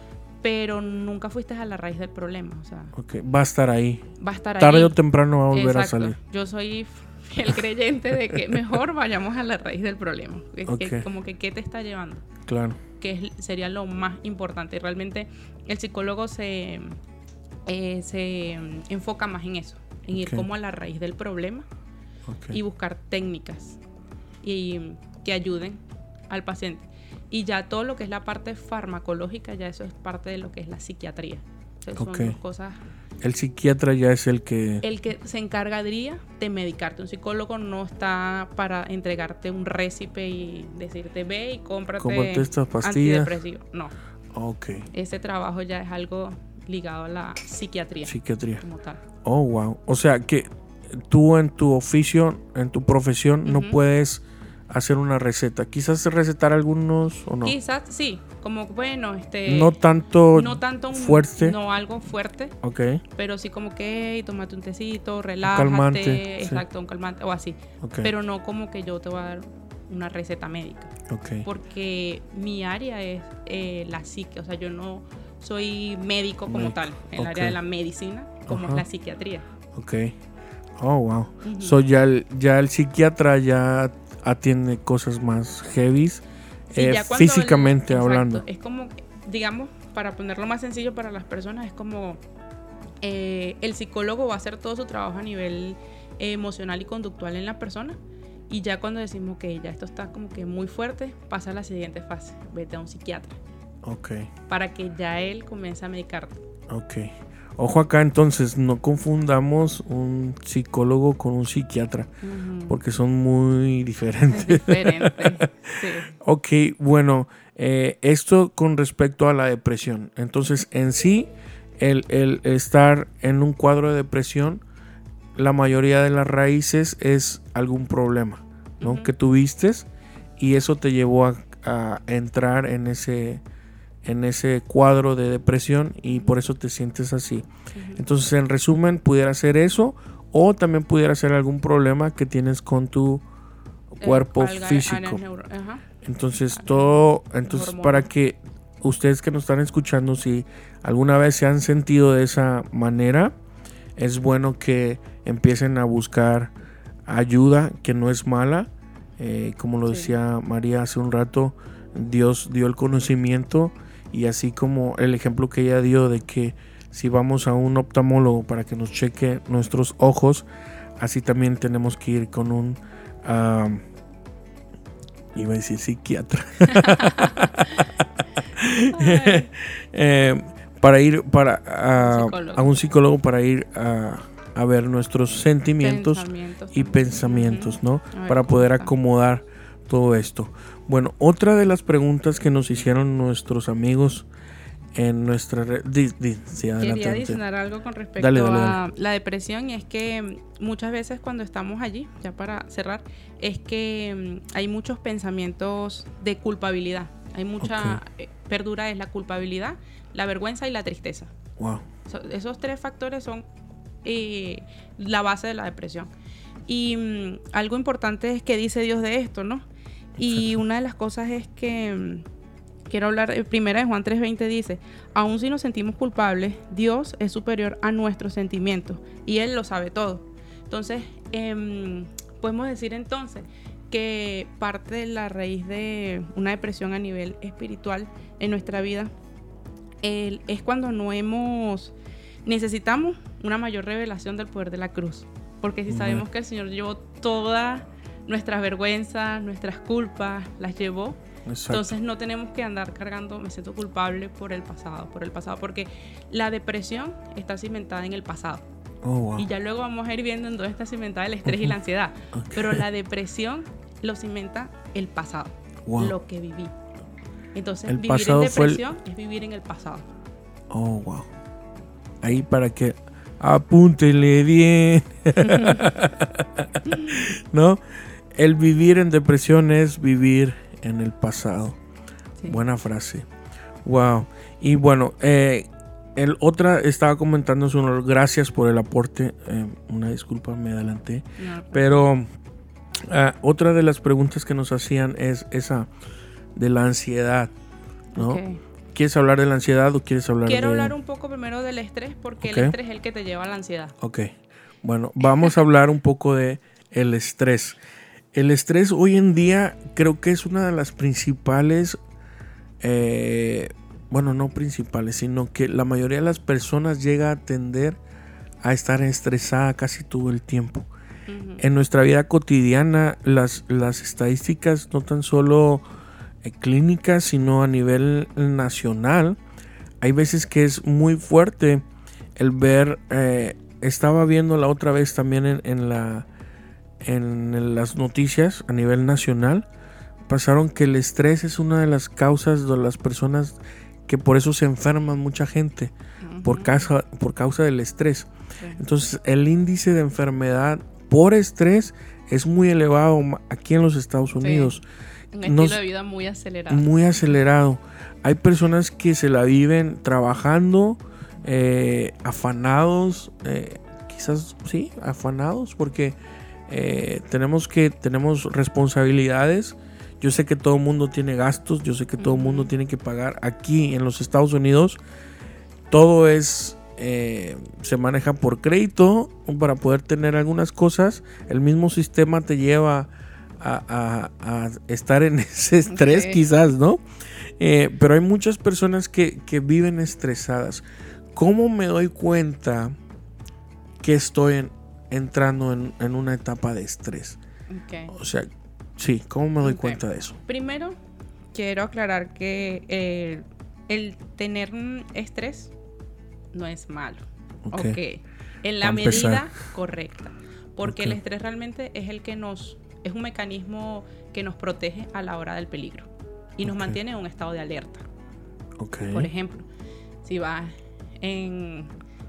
pero nunca fuiste a la raíz del problema. O sea, Ok, va a estar ahí. va a estar Tarde ahí. o temprano va a volver a salir. Yo soy fiel creyente de que mejor vayamos a la raíz del problema. Que- que- como que qué te está llevando, Claro. que es- sería lo más importante. Realmente el psicólogo se, eh, se enfoca más en eso, en ir como a la raíz del problema y buscar técnicas y que ayuden al paciente. Y ya todo lo que es la parte farmacológica, ya eso es parte de lo que es la psiquiatría. Entonces. Son dos cosas El psiquiatra ya es el que... el que se encargaría de medicarte. Un psicólogo no está para entregarte un récipe y decirte ve y cómprate, Cómprate estas pastillas. antidepresivo. No, Ok, ese trabajo ya es algo ligado a la psiquiatría psiquiatría. como tal. Oh, wow. O sea que tú en tu oficio, en tu profesión, no puedes hacer una receta. Quizás recetar algunos o no. Quizás sí, como bueno, este No tanto no tanto un- fuerte. no algo fuerte, Ok, pero sí como que tómate un tecito, relájate, calmante, sí. exacto, un calmante o así, ok. pero no como que yo te voy a dar una receta médica. porque mi área es eh, la psique, o sea, yo no soy médico como Médico, tal, en el área de la medicina, como Ajá. es la psiquiatría. Ok. Oh, wow. So ya el, ya el psiquiatra ya atiende cosas más heavies. Sí, eh, cuando el- físicamente exacto, hablando. Es como, digamos, para ponerlo más sencillo para las personas, es como eh, el psicólogo va a hacer todo su trabajo a nivel eh, emocional y conductual en la persona. Y ya cuando decimos que ya esto está como que muy fuerte, pasa a la siguiente fase, vete a un psiquiatra, Ok, para que ya él comience a medicarte. ok. Ojo acá entonces, no confundamos un psicólogo con un psiquiatra, porque son muy Es diferentes. diferente. sí. Ok, bueno, eh, esto con respecto a la depresión. Entonces, en sí, el, el estar en un cuadro de depresión, la mayoría de las raíces es algún problema, ¿no? Que tuviste y eso te llevó a, a entrar en ese, en ese cuadro de depresión y por eso te sientes así. Entonces, en resumen, pudiera ser eso o también pudiera ser algún problema que tienes con tu cuerpo alga- físico. áreas neuro- ajá. Entonces todo, entonces Hormonas. para que ustedes que nos están escuchando, si alguna vez se han sentido de esa manera, es bueno que empiecen a buscar ayuda, que no es mala. Eh, como lo Sí. decía María hace un rato, Dios dio el conocimiento y así como el ejemplo que ella dio de que si vamos a un oftalmólogo para que nos cheque nuestros ojos, así también tenemos que ir con un... ah, iba a decir psiquiatra. Eh, para ir para a, un psicólogo para ir a, a ver nuestros sentimientos pensamientos y también. pensamientos, ¿no? Ver Para poder acomodar todo esto. Bueno, otra de las preguntas que nos hicieron nuestros amigos en nuestra red. Sí, Quería adicionar algo con respecto Dale, dale, a la depresión y es que mm, muchas veces cuando estamos allí, ya para cerrar, es que mm, hay muchos pensamientos de culpabilidad. Hay mucha eh, perdura es la culpabilidad, la vergüenza y la tristeza. Wow. So- esos tres factores son eh, la base de la depresión. Y mm, algo importante es que dice Dios de esto, ¿no? Y una de las cosas es que mm, quiero hablar, eh, primera de Juan 3:20 dice, aun si nos sentimos culpables, Dios es superior a nuestros sentimientos y Él lo sabe todo. Entonces, em, podemos decir entonces que parte de la raíz de una depresión a nivel espiritual en nuestra vida es cuando no hemos necesitamos una mayor revelación del poder de la cruz. Porque si sabemos que el Señor llevó todas nuestras vergüenzas nuestras culpas las llevó Exacto. entonces no tenemos que andar cargando me siento culpable por el pasado por el pasado porque la depresión está cimentada en el pasado oh, wow. y ya luego vamos a ir viendo en dónde está cimentada el estrés y la ansiedad pero la depresión lo cimenta el pasado Wow. lo que viví entonces El vivir en el- depresión es vivir en el pasado Oh, wow. Ahí para que apúntele bien. ¿No? El vivir en depresión es vivir en el pasado. Sí. Buena frase. Wow. Y bueno, eh, el otra estaba comentando su honor, gracias por el aporte. eh, una disculpa, me adelanté. No, Pero ah, otra de las preguntas que nos hacían es esa de la ansiedad. ¿no? ¿Quieres hablar de la ansiedad o quieres hablar Quiero de... hablar un poco primero del estrés porque el estrés es el que te lleva a la ansiedad. Ok. Bueno, vamos a hablar un poco de el estrés. El estrés hoy en día creo que es una de las principales, eh, bueno, no principales, sino que la mayoría de las personas llega a tender a estar estresada casi todo el tiempo. En nuestra vida cotidiana, las, las estadísticas no tan solo eh, clínicas, sino a nivel nacional, hay veces que es muy fuerte el ver, eh, estaba viendo la otra vez también en, en la, en las noticias a nivel nacional, pasaron que el estrés es una de las causas de las personas que por eso se enferman mucha gente, por Ujú. causa, por causa del estrés. Sí. Entonces, el índice de enfermedad por estrés es muy elevado aquí en los Estados Unidos, Un estilo nos- de vida muy acelerado. muy acelerado. Hay personas que se la viven trabajando, eh, afanados, eh, quizás sí, afanados, porque eh, tenemos que tenemos responsabilidades. Yo sé que todo el mundo tiene gastos, yo sé que todo el mundo tiene que pagar. Aquí en los Estados Unidos, todo es eh, se maneja por crédito para poder tener algunas cosas. El mismo sistema te lleva a, a- a estar en ese estrés, quizás, ¿no? Eh, pero hay muchas personas que, que viven estresadas. ¿Cómo me doy cuenta que estoy en- entrando en, en una etapa de estrés? O sea, sí, ¿cómo me doy cuenta de eso? Primero, quiero aclarar que eh, el tener estrés no es malo. Ok. Ok. En la medida correcta. Porque el estrés realmente es el que nos. es un mecanismo que nos protege a la hora del peligro. Y nos mantiene en un estado de alerta. Por ejemplo, si vas en,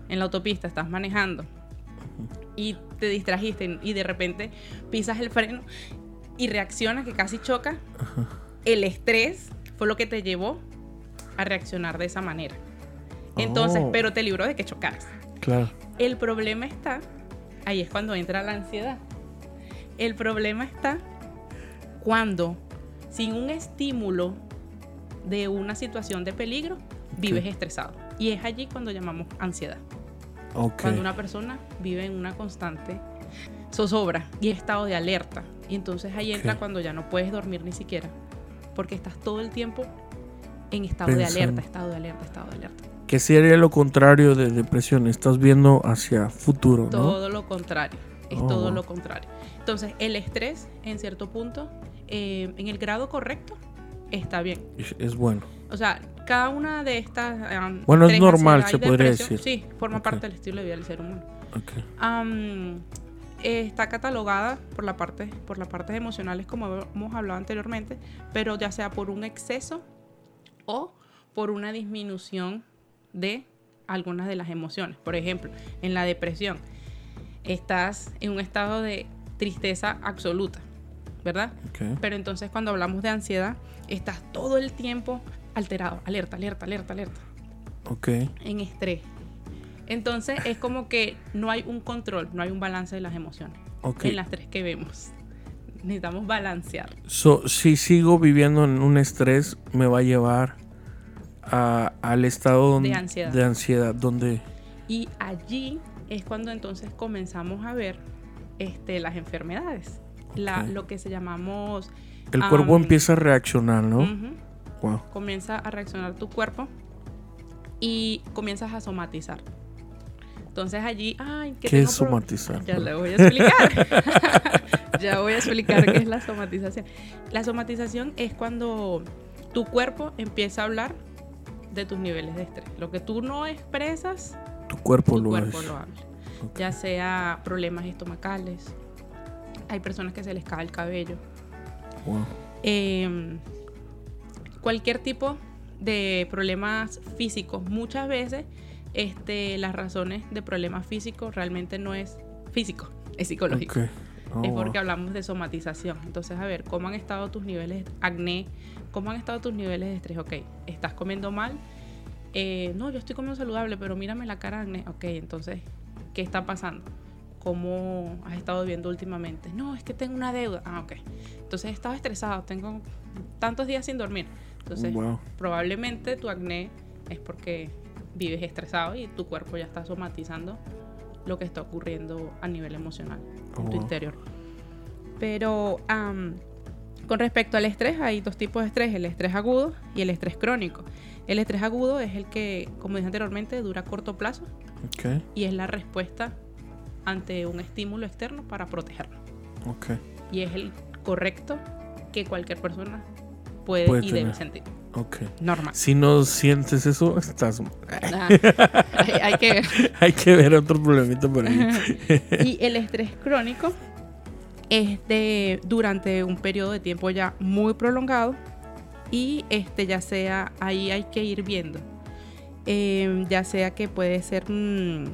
en la autopista, estás manejando y te distrajiste y de repente pisas el freno y reaccionas que casi choca, el estrés fue lo que te llevó a reaccionar de esa manera. Entonces, Oh. pero te libró de que chocaras. Claro. El problema está, ahí es cuando entra la ansiedad. El problema está cuando sin un estímulo de una situación de peligro vives estresado. Y es allí cuando llamamos ansiedad. Cuando una persona vive en una constante zozobra y estado de alerta. Y entonces ahí entra cuando ya no puedes dormir ni siquiera. Porque estás todo el tiempo en estado de alerta, estado de alerta, estado de alerta. ¿Qué sería lo contrario de depresión? Estás viendo hacia futuro, ¿no? Todo lo contrario. Es oh, todo lo contrario. Entonces, el estrés, en cierto punto, eh, en el grado correcto, está bien. Es, bueno. O sea, cada una de estas... bueno, es normal, se podría decir. Sí, forma parte del estilo de vida del ser humano. está catalogada por la parte por las partes emocionales como hemos hablado anteriormente pero ya sea por un exceso o por una disminución de algunas de las emociones. Por ejemplo, en la depresión, estás en un estado de tristeza absoluta, ¿verdad? Pero entonces cuando hablamos de ansiedad, estás todo el tiempo alterado, alerta, alerta, alerta, alerta. Ok. En estrés. Entonces es como que no hay un control, no hay un balance de las emociones. En las tres que vemos. Necesitamos balancear. si sigo viviendo en un estrés, me va a llevar al estado de ansiedad. de ansiedad donde... Y allí es cuando entonces comenzamos a ver este, las enfermedades, la, lo que se llamamos... El cuerpo empieza a reaccionar, ¿no? Comienza a reaccionar tu cuerpo y comienzas a somatizar. Entonces allí, ay, ¿qué, es somatizar? Ya le voy a explicar. ya voy a explicar qué es la somatización. La somatización es cuando tu cuerpo empieza a hablar de tus niveles de estrés. Lo que tú no expresas, tu cuerpo, lo, cuerpo lo habla. Ya sea problemas estomacales, hay personas que se les cae el cabello. Em, cualquier tipo de problemas físicos. Muchas veces este, las razones de problemas físicos realmente no es físico, es psicológico. Oh, es porque hablamos de somatización. Entonces, a ver, ¿cómo han estado tus niveles de acné? ¿Cómo han estado tus niveles de estrés? Ok, ¿estás comiendo mal? Eh, no, yo estoy comiendo saludable, pero mírame la cara de acné. Ok, entonces, ¿qué está pasando? ¿Cómo has estado viviendo últimamente? No, es que tengo una deuda. Ah, ok. Entonces, he estado estresado, tengo tantos días sin dormir. Entonces, probablemente tu acné es porque vives estresado y tu cuerpo ya está somatizando lo que está ocurriendo a nivel emocional en tu interior. Pero con respecto al estrés, hay dos tipos de estrés, el estrés agudo y el estrés crónico. El estrés agudo es el que, como dije anteriormente, dura a corto plazo y es la respuesta ante un estímulo externo para protegernos. Y es el correcto que cualquier persona puede, y debe sentir. Ok. Normal. Si no sientes eso, estás. Ah, hay, que ver. hay que ver otro problemita por ahí. y el estrés crónico es de durante un periodo de tiempo ya muy prolongado y este ya sea ahí hay que ir viendo em, ya sea que puede ser mm,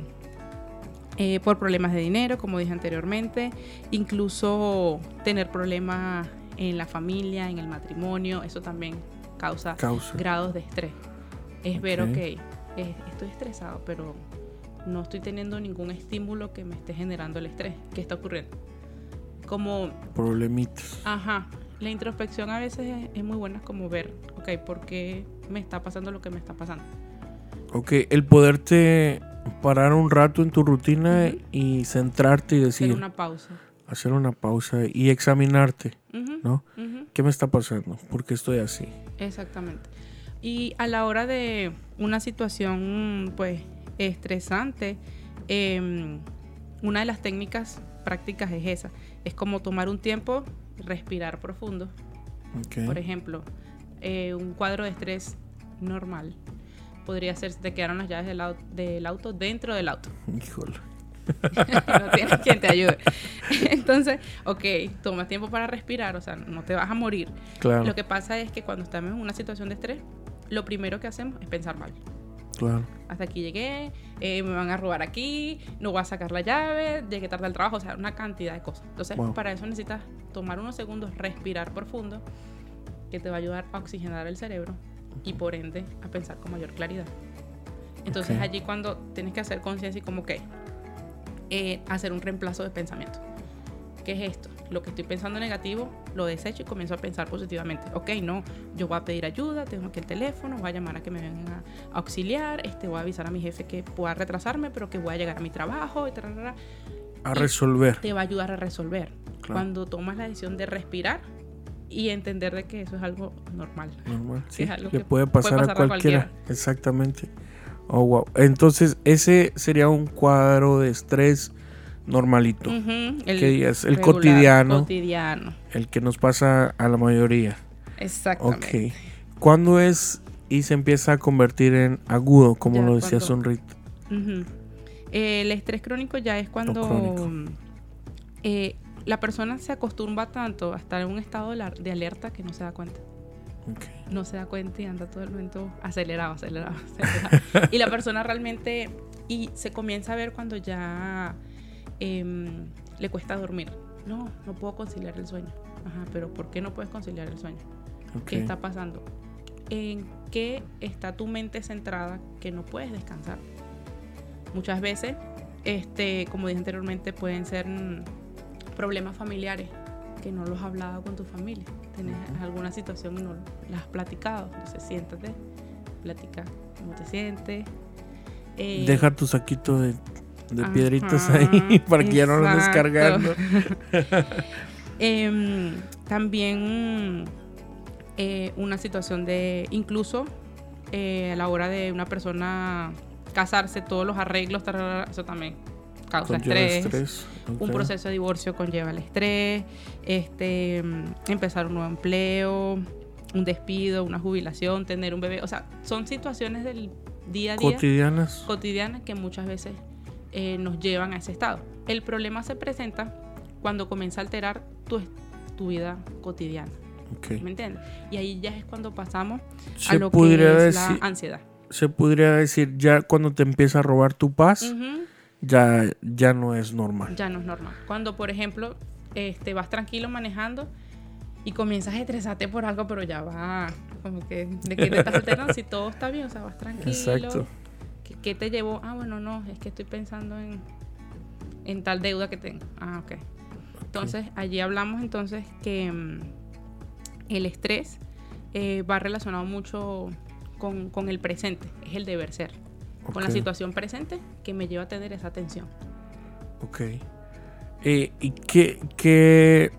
eh, por problemas de dinero como dije anteriormente incluso tener problemas en la familia en el matrimonio eso también causa, grados de estrés. Es ver, ok, estoy estresado, pero no estoy teniendo ningún estímulo que me esté generando el estrés. ¿Qué está ocurriendo? Como... Problemitas. Ajá. La introspección a veces es, muy buena como ver, ok, ¿por qué me está pasando lo que me está pasando? Ok, el poderte parar un rato en tu rutina y centrarte y decir... Hacer una pausa. Hacer una pausa y examinarte, ¿no? ¿Qué me está pasando? ¿Por qué estoy así? Exactamente. Y a la hora de una situación, pues, estresante, em, una de las técnicas prácticas es esa. Es como tomar un tiempo, respirar profundo. Por ejemplo, eh, un cuadro de estrés normal podría ser te quedaron las llaves del, del auto dentro del auto. Híjole. no tienes quien te ayude. Entonces, ok, toma tiempo para respirar, o sea, no te vas a morir. Claro. Lo que pasa es que cuando estamos en una situación de estrés, lo primero que hacemos es pensar mal. Claro. Hasta aquí llegué, eh, me van a robar aquí, no voy a sacar la llave, llegué tarde al trabajo, o sea, una cantidad de cosas. Entonces, para eso necesitas tomar unos segundos, respirar profundo, que te va a ayudar a oxigenar el cerebro y por ende a pensar con mayor claridad. Entonces allí cuando tienes que hacer conciencia y como que eh, hacer un reemplazo de pensamiento. ¿Qué es esto? lo que estoy pensando negativo lo desecho y comienzo a pensar positivamente. Ok, no, yo voy a pedir ayuda, tengo aquí el teléfono, voy a llamar a que me vengan a, auxiliar, este, voy a avisar a mi jefe que pueda retrasarme, pero que voy a llegar a mi trabajo, y A resolver. Te va a ayudar a resolver. Cuando tomas la decisión de respirar y entender de que eso es algo normal. Normal, sí. Le puede pasar, a, cualquiera. Exactamente. Oh, wow. Entonces, ese sería un cuadro de estrés normalito. el, que es el cotidiano, El que nos pasa a la mayoría. Exactamente. Ok. ¿Cuándo es y se empieza a convertir en agudo, como lo decía Sonrita? El estrés crónico ya es cuando eh, la persona se acostumbra tanto a estar en un estado de alerta que no se da cuenta. No se da cuenta y anda todo el momento acelerado, acelerado, acelerado. y la persona realmente, y se comienza a ver cuando ya Em, le cuesta dormir. No, no puedo conciliar el sueño. Ajá, pero ¿por qué no puedes conciliar el sueño? ¿Qué está pasando? ¿En qué está tu mente centrada que no puedes descansar? Muchas veces, este, como dije anteriormente, pueden ser problemas familiares que no los has hablado con tu familia. Tienes alguna situación y no la has platicado. Entonces siéntate, platica cómo te sientes. Eh, Deja tu saquito de de piedritas ahí para que ya no lo descargando. Em, también eh, una situación de, incluso eh, a la hora de una persona casarse, todos los arreglos, eso también causa estrés. Un proceso de divorcio conlleva el estrés, este, empezar un nuevo empleo, un despido, una jubilación, tener un bebé. O sea, son situaciones del día a día. Cotidianas. Cotidianas que muchas veces eh, nos llevan a ese estado. El problema se presenta cuando comienza a alterar tu, tu vida cotidiana. ¿Me entiendes? Y ahí ya es cuando pasamos a lo que es la ansiedad. Se podría decir, ya cuando te empieza a robar tu paz, ya, ya no es normal. Ya no es normal. Cuando, por ejemplo, este, vas tranquilo manejando y comienzas a estresarte por algo, pero ya va, como que, ¿de qué te estás alterando? si todo está bien, o sea, vas tranquilo. Exacto. ¿Qué te llevó? Ah, bueno, no, es que estoy pensando en, en tal deuda que tengo. Ah, ok. Entonces, allí hablamos entonces que mm, el estrés eh, va relacionado mucho con, el presente, es el deber ser. Con la situación presente que me lleva a tener esa tensión. Ok. Eh, ¿Y qué, qué,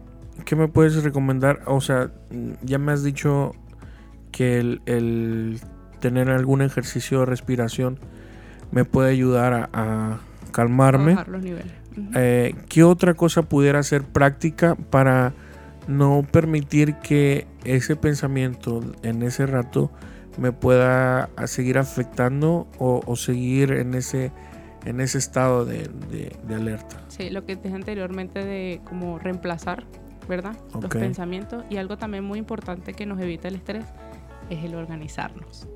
qué, me puedes recomendar? O sea, ya me has dicho que el, el tener algún ejercicio de respiración me puede ayudar a, calmarme. los niveles. Eh, ¿Qué otra cosa pudiera ser práctica para no permitir que ese pensamiento en ese rato me pueda seguir afectando o, seguir en ese, en ese estado de, alerta? Sí, lo que dije anteriormente de como reemplazar, ¿verdad? Los pensamientos. Y algo también muy importante que nos evita el estrés es el organizarnos.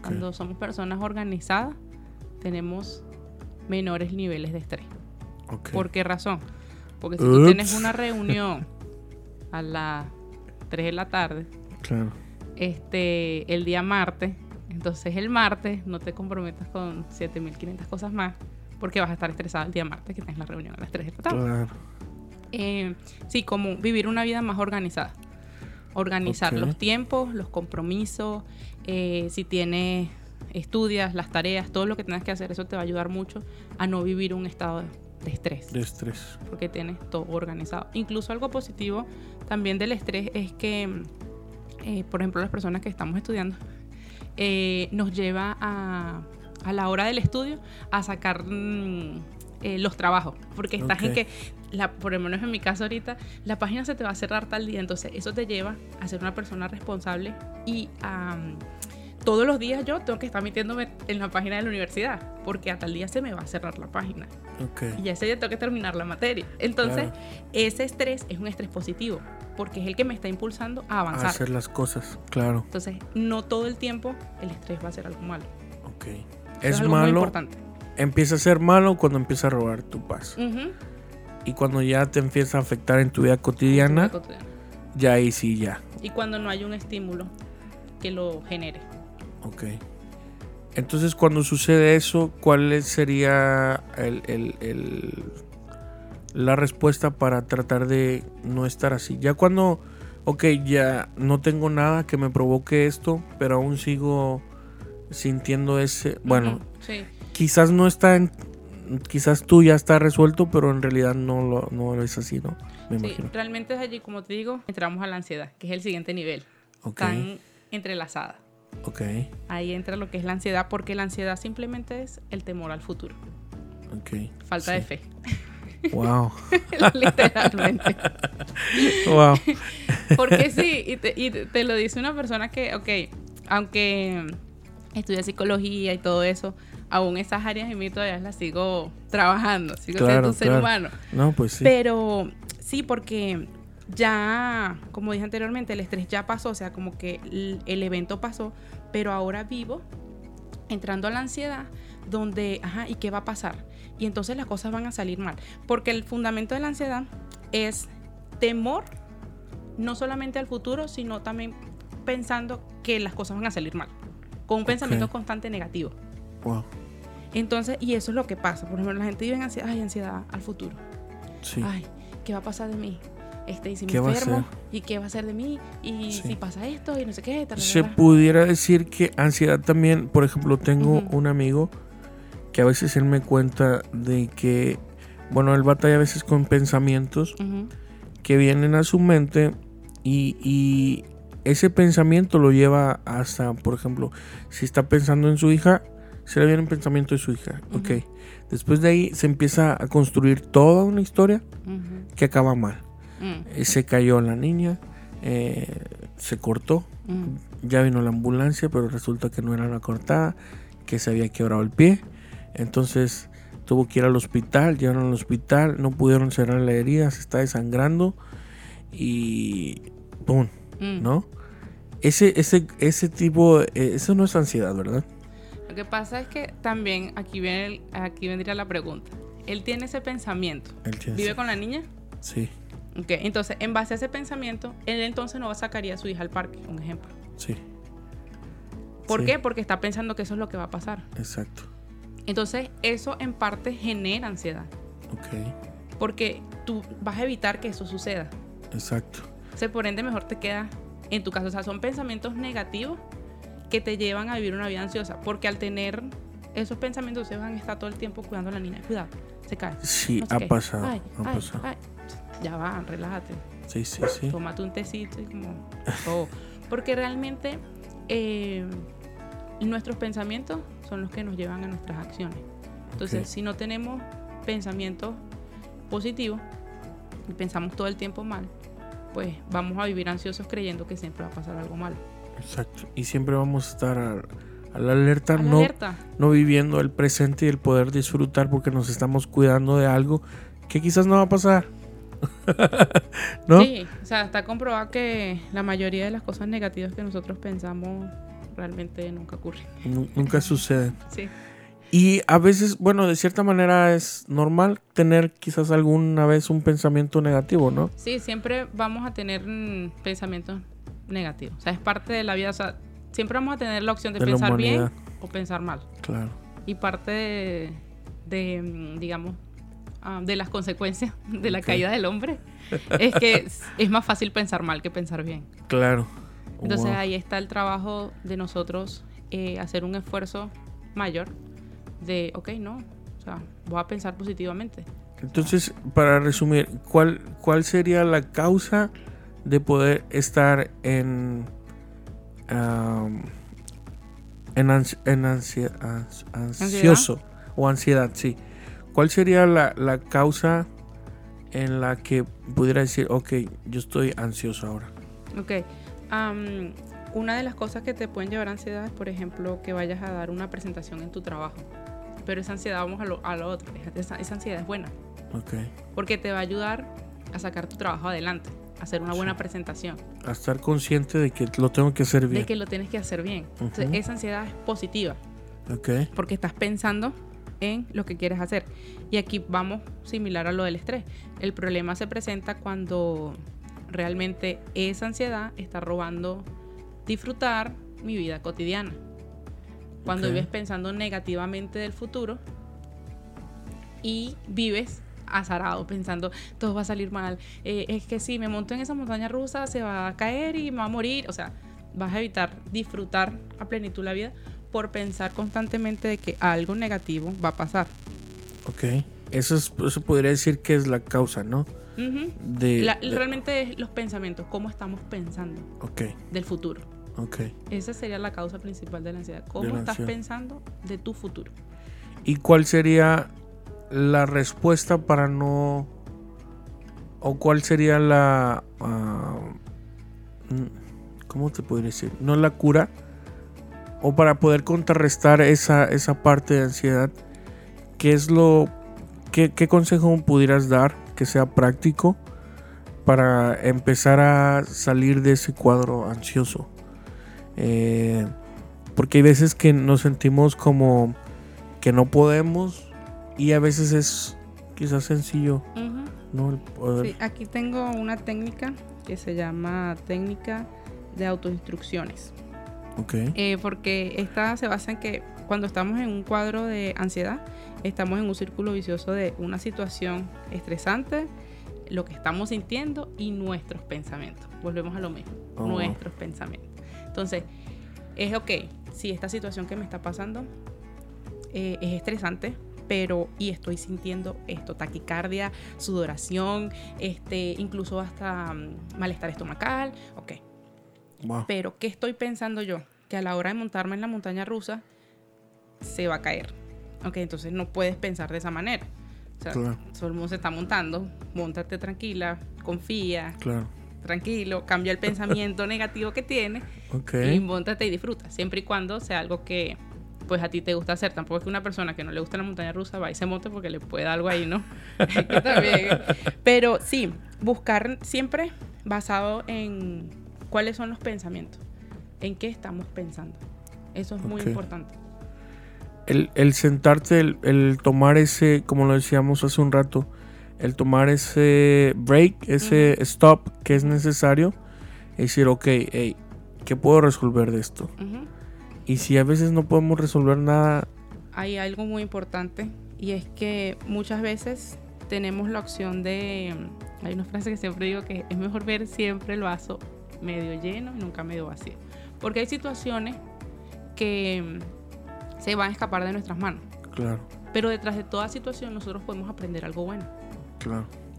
Cuando somos personas organizadas, tenemos menores niveles de estrés. ¿Por qué razón? Porque si tú tienes una reunión a las 3 de la tarde, este, el día martes, entonces el martes no te comprometas con 7.500 cosas más, porque vas a estar estresado el día martes que tienes la reunión a las 3 de la tarde. Eh, sí, como vivir una vida más organizada. Organizar los tiempos, los compromisos, eh, si tienes estudias, las tareas, todo lo que tengas que hacer, eso te va a ayudar mucho a no vivir un estado de, estrés. De estrés. Porque tienes todo organizado. Incluso algo positivo también del estrés es que, eh, por ejemplo, las personas que estamos estudiando, eh, nos lleva a, a, la hora del estudio a sacar mm, eh, los trabajos. Porque estás en que, la, por lo menos en mi caso ahorita, la página se te va a cerrar tal día. Entonces, eso te lleva a ser una persona responsable y a todos los días yo tengo que estar metiéndome en la página de la universidad, porque hasta el día se me va a cerrar la página. Y ese día tengo que terminar la materia. Entonces, ese estrés es un estrés positivo, porque es el que me está impulsando a avanzar. A hacer las cosas, claro. Entonces, no todo el tiempo el estrés va a ser algo malo. Ok. es, malo. importante. Empieza a ser malo cuando empieza a robar tu paz. Y cuando ya te empieza a afectar en tu vida cotidiana, ya ahí sí, ya. Y cuando no hay un estímulo que lo genere. Ok. Entonces, cuando sucede eso, ¿cuál sería el, la respuesta para tratar de no estar así. Ya cuando, ok, ya no tengo nada que me provoque esto, pero aún sigo sintiendo ese, bueno, Sí. quizás no está en, quizás tú ya está resuelto, pero en realidad no lo, no es así, ¿no? Me Sí, imagino. realmente es allí, como te digo, entramos a la ansiedad, que es el siguiente nivel. Ok, Están entrelazadas. Ok, Ahí entra lo que es la ansiedad, porque la ansiedad simplemente es el temor al futuro. ok. Falta Sí. de fe. Wow, Literalmente. wow. Porque sí, y te, y te lo dice una persona que, ok, aunque estudia psicología y todo eso, aún esas áreas en mí todavía las sigo trabajando, sigo Claro, siendo un ser claro. humano. No, pues sí. Pero sí, porque ya, como dije anteriormente, el estrés ya pasó, o sea, como que el, el evento pasó, pero ahora vivo entrando a la ansiedad donde, ajá, ¿y qué va a pasar? Y entonces las cosas van a salir mal, porque el fundamento de la ansiedad es temor no solamente al futuro, sino también pensando que las cosas van a salir mal, con un pensamiento constante negativo. Wow, Entonces, y eso es lo que pasa. Por ejemplo, la gente vive en ansiedad, ay, ansiedad al futuro. sí. Ay, ¿qué va a pasar de mí? Este, y si me ¿Qué va a enfermo? ¿y qué va a ser de mí? Y Sí. si pasa esto, y no sé qué. Se pudiera decir que ansiedad también, por ejemplo, tengo un amigo que a veces él me cuenta de que, bueno, él batalla a veces con pensamientos que vienen a su mente y, y ese pensamiento lo lleva hasta, por ejemplo, si está pensando en su hija, se le viene un pensamiento de su hija, ok. Ujú. Después de ahí se empieza a construir toda una historia que acaba mal. Mm, Eh, Se cayó la niña, eh, se cortó, mm, ya vino la ambulancia, pero resulta que no era la cortada, que se había quebrado el pie. Entonces tuvo que ir al hospital, llegaron al hospital, no pudieron cerrar la herida, se está desangrando y ¡pum! mm. ¿No? Ese, ese, ese tipo, eh, eso no es ansiedad, ¿verdad? Lo que pasa es que también aquí, viene el- aquí vendría la pregunta. Él tiene ese pensamiento. Él tiene ¿Vive ese- con la niña? Sí, Ok, entonces, en base a ese pensamiento, él entonces no sacaría a su hija al parque, un ejemplo. sí, ¿Por Sí. qué? Porque está pensando que eso es lo que va a pasar. exacto. Entonces, eso en parte genera ansiedad. Ok, Porque tú vas a evitar que eso suceda. exacto. O sea, por ende, mejor te queda en tu caso. O sea, son pensamientos negativos que te llevan a vivir una vida ansiosa. Porque al tener esos pensamientos, se van a estar todo el tiempo cuidando a la niña. Cuidado, se cae. Sí, no ha pasado, Ay, ha ay, pasado. ay. Ya va, relájate. Sí, sí, sí. Tómate un tecito y como. oh. Porque realmente eh, nuestros pensamientos son los que nos llevan a nuestras acciones. Entonces, si no tenemos pensamientos positivos y pensamos todo el tiempo mal, pues vamos a vivir ansiosos creyendo que siempre va a pasar algo malo. Exacto. Y siempre vamos a estar a, a la alerta, A la no, alerta. no viviendo el presente y el poder disfrutar porque nos estamos cuidando de algo que quizás no va a pasar. ¿No? Sí, o sea, está comprobado que la mayoría de las cosas negativas que nosotros pensamos realmente nunca ocurren. Nu- Nunca suceden. Sí. Y a veces, bueno, de cierta manera es normal tener quizás alguna vez un pensamiento negativo, ¿no? Sí, siempre vamos a tener mm, pensamientos negativos. O sea, es parte de la vida. O sea, siempre vamos a tener la opción de, pensar bien o pensar mal. Claro. Y parte de, de, mm, digamos, ah, de las consecuencias de la caída del hombre es que es, más fácil pensar mal que pensar bien. Claro. Entonces Wow. ahí está el trabajo de nosotros eh, hacer un esfuerzo mayor de, ok, no, o sea, voy a pensar positivamente. Entonces, para resumir, ¿cuál, ¿cuál sería la causa de poder estar en, am, en, ansi- en ans- ansioso o ansiedad? Sí. ¿Cuál sería la, la causa en la que pudiera decir, ok, yo estoy ansioso ahora? Ok. am, una de las cosas que te pueden llevar a ansiedad es, por ejemplo, que vayas a dar una presentación en tu trabajo. Pero esa ansiedad, vamos a lo, a lo otro. Esa, esa ansiedad es buena. Ok. Porque te va a ayudar a sacar tu trabajo adelante. A hacer una buena presentación. A estar consciente de que lo tengo que hacer bien. De que lo tienes que hacer bien. Entonces, Ujú. esa ansiedad es positiva. Ok. Porque estás pensando en lo que quieres hacer. Y aquí vamos similar a lo del estrés. El problema se presenta cuando realmente esa ansiedad está robando disfrutar mi vida cotidiana. Cuando vives pensando negativamente del futuro y vives azarado pensando todo va a salir mal. Eh, es que si me monto en esa montaña rusa se va a caer y me va a morir. O sea, vas a evitar disfrutar a plenitud la vida por pensar constantemente de que algo negativo va a pasar. Ok. Eso, es, eso podría decir que es la causa, ¿no? de, Realmente es los pensamientos, cómo estamos pensando okay. del futuro. Okay. Esa sería la causa principal de la ansiedad. ¿Cómo estás pensando de tu futuro? ¿Y cuál sería la respuesta para no... o cuál sería la... Ah, ¿Cómo te podría decir? No la cura. O para poder contrarrestar esa, esa parte de ansiedad. ¿Qué es lo... Qué, qué consejo pudieras dar que sea práctico para empezar a salir de ese cuadro ansioso? Eh, porque hay veces que nos sentimos como que no podemos y a veces es quizás sencillo. ¿no? Sí, aquí tengo una técnica que se llama técnica de autoinstrucciones. Okay. Eh, porque esta se basa en que cuando estamos en un cuadro de ansiedad, estamos en un círculo vicioso de una situación estresante, lo que estamos sintiendo y nuestros pensamientos. Volvemos a lo mismo, oh, nuestros pensamientos. Entonces, es ok, si esta situación que me está pasando eh, es estresante, pero y estoy sintiendo esto, taquicardia, sudoración, este, incluso hasta mm, malestar estomacal, ok. Pero ¿qué estoy pensando yo? Que a la hora de montarme en la montaña rusa se va a caer. Ok, entonces no puedes pensar de esa manera. O sea, todo el mundo se está montando, montate tranquila, confía. Claro tranquilo, cambia el pensamiento negativo que tiene y montate y disfruta, siempre y cuando sea algo que pues a ti te gusta hacer. Tampoco es que una persona que no le gusta la montaña rusa va y se monte porque le puede dar algo ahí, ¿no? También. Pero sí, buscar siempre basado en cuáles son los pensamientos, en qué estamos pensando. Eso es muy importante. El, el sentarte, el, el, tomar ese, como lo decíamos hace un rato, el tomar ese break, ese stop que es necesario, y decir, ok, hey, ¿qué puedo resolver de esto? Y si a veces no podemos resolver nada... Hay algo muy importante y es que muchas veces tenemos la opción de... Hay una frase que siempre digo que es mejor ver siempre el vaso medio lleno y nunca medio vacío. Porque hay situaciones que se van a escapar de nuestras manos. Claro. Pero detrás de toda situación nosotros podemos aprender algo bueno.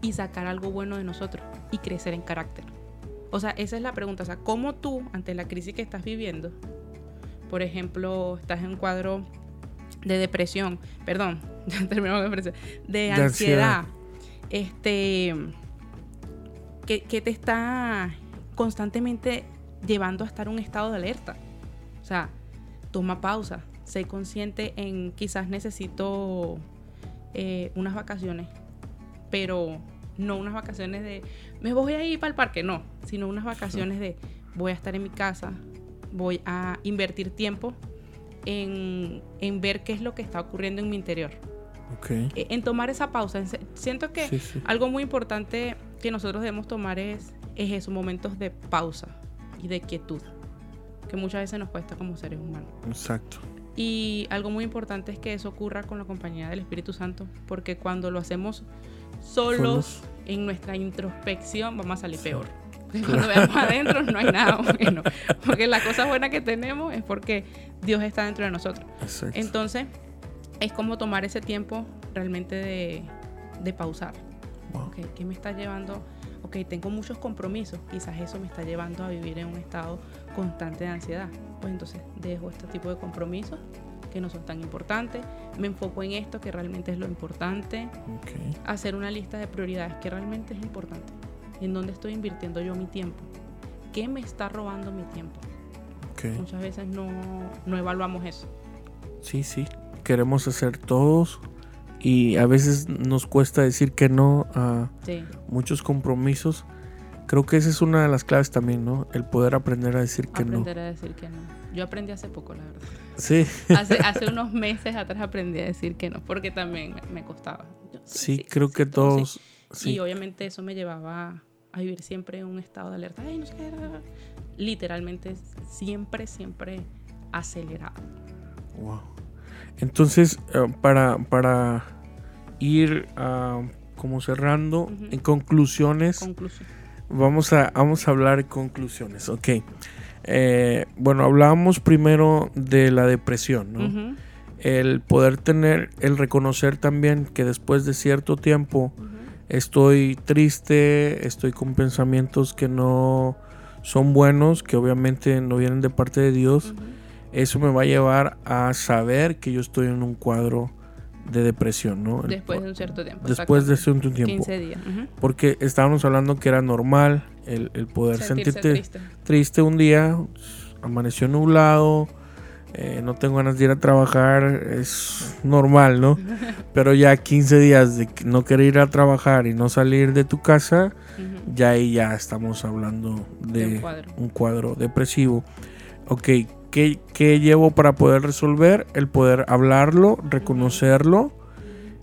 Y sacar algo bueno de nosotros y crecer en carácter. O sea, esa es la pregunta. O sea, ¿cómo tú, ante la crisis que estás viviendo, por ejemplo, estás en un cuadro de depresión, perdón, ya terminamos de depresión, de, ansiedad, este, que, que, te está constantemente llevando a estar en un estado de alerta? O sea, toma pausa, sé consciente en quizás necesito eh, unas vacaciones pero no unas vacaciones de me voy a ir para el parque, no, sino unas vacaciones de voy a estar en mi casa, voy a invertir tiempo en, ver qué es lo que está ocurriendo en mi interior. Okay. E, en tomar esa pausa. Siento que algo muy importante que nosotros debemos tomar es, es esos momentos de pausa y de quietud, que muchas veces nos cuesta como seres humanos. Exacto. Y algo muy importante es que eso ocurra con la compañía del Espíritu Santo, porque cuando lo hacemos solos, en nuestra introspección, vamos a salir peor. Cuando veamos adentro no hay nada bueno. Porque la cosa buena que tenemos es porque Dios está dentro de nosotros. Entonces, es como tomar ese tiempo realmente de, pausar. ¿Qué me está llevando? Ok, tengo muchos compromisos. Quizás eso me está llevando a vivir en un estado constante de ansiedad. Pues entonces dejo este tipo de compromisos que no son tan importantes, me enfoco en esto que realmente es lo importante, hacer una lista de prioridades que realmente es importante, en dónde estoy invirtiendo yo mi tiempo, qué me está robando mi tiempo. Muchas veces no, no evaluamos eso. Sí, sí, queremos hacer todos y a veces nos cuesta decir que no a muchos compromisos. Creo que esa es una de las claves también, ¿no? El poder aprender a decir que no. Aprender a decir que no. Yo aprendí hace poco, la verdad. Sí. Hace, hace unos meses atrás aprendí a decir que no, porque también me, costaba. sí, creo que todos. Y obviamente eso me llevaba a vivir siempre en un estado de alerta. Ay, no sé Literalmente siempre, siempre acelerado. Wow. Entonces, eh, para, para ir ah, como cerrando, en conclusiones, Conclusión. vamos a, vamos a hablar de conclusiones, ok. Eh, bueno, hablábamos primero de la depresión, ¿no? El poder tener, el reconocer también que después de cierto tiempo estoy triste, estoy con pensamientos que no son buenos, que obviamente no vienen de parte de Dios, eso me va a llevar a saber que yo estoy en un cuadro de depresión, ¿no? Después de un cierto tiempo. después de cierto tiempo. 15 días. Porque estábamos hablando que era normal el, el poder Sentirse sentirte triste. triste un día, amaneció nublado, eh, no tengo ganas de ir a trabajar, es normal, ¿no? Pero ya 15 días de que no querer ir a trabajar y no salir de tu casa, ya ahí ya estamos hablando de, De un cuadro. un cuadro depresivo. Ok, ¿qué, qué llevo para poder resolver? El poder hablarlo, reconocerlo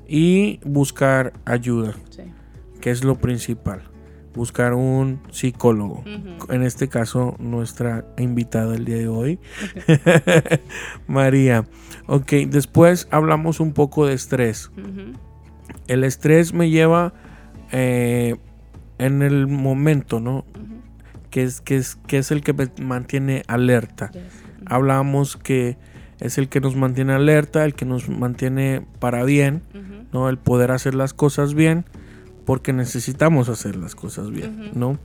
y buscar ayuda, Sí. que es lo principal. Buscar un psicólogo. En este caso, nuestra invitada el día de hoy, María. Ok, después hablamos un poco de estrés. El estrés me lleva eh, en el momento, ¿no? Que es, que, es, que es el que me mantiene alerta. Yes. Hablamos que es el que nos mantiene alerta, el que nos mantiene para bien. ¿no? El poder hacer las cosas bien, porque necesitamos hacer las cosas bien. ¿no?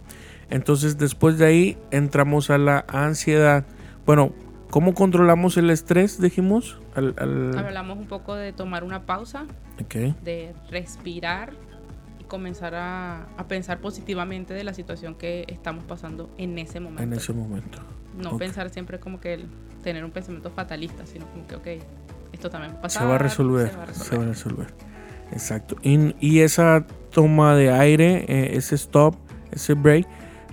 Entonces después de ahí entramos a la ansiedad. Bueno, ¿cómo controlamos el estrés, dijimos? Al, al- Hablamos un poco de tomar una pausa, de respirar comenzar a, a pensar positivamente de la situación que estamos pasando en ese momento. en ese momento. No pensar siempre como que el- tener un pensamiento fatalista, sino como que, ok, esto también va a pasar. se va a resolver, se va a se va a resolver. Exacto. Y, y esa toma de aire, eh, ese stop, ese break,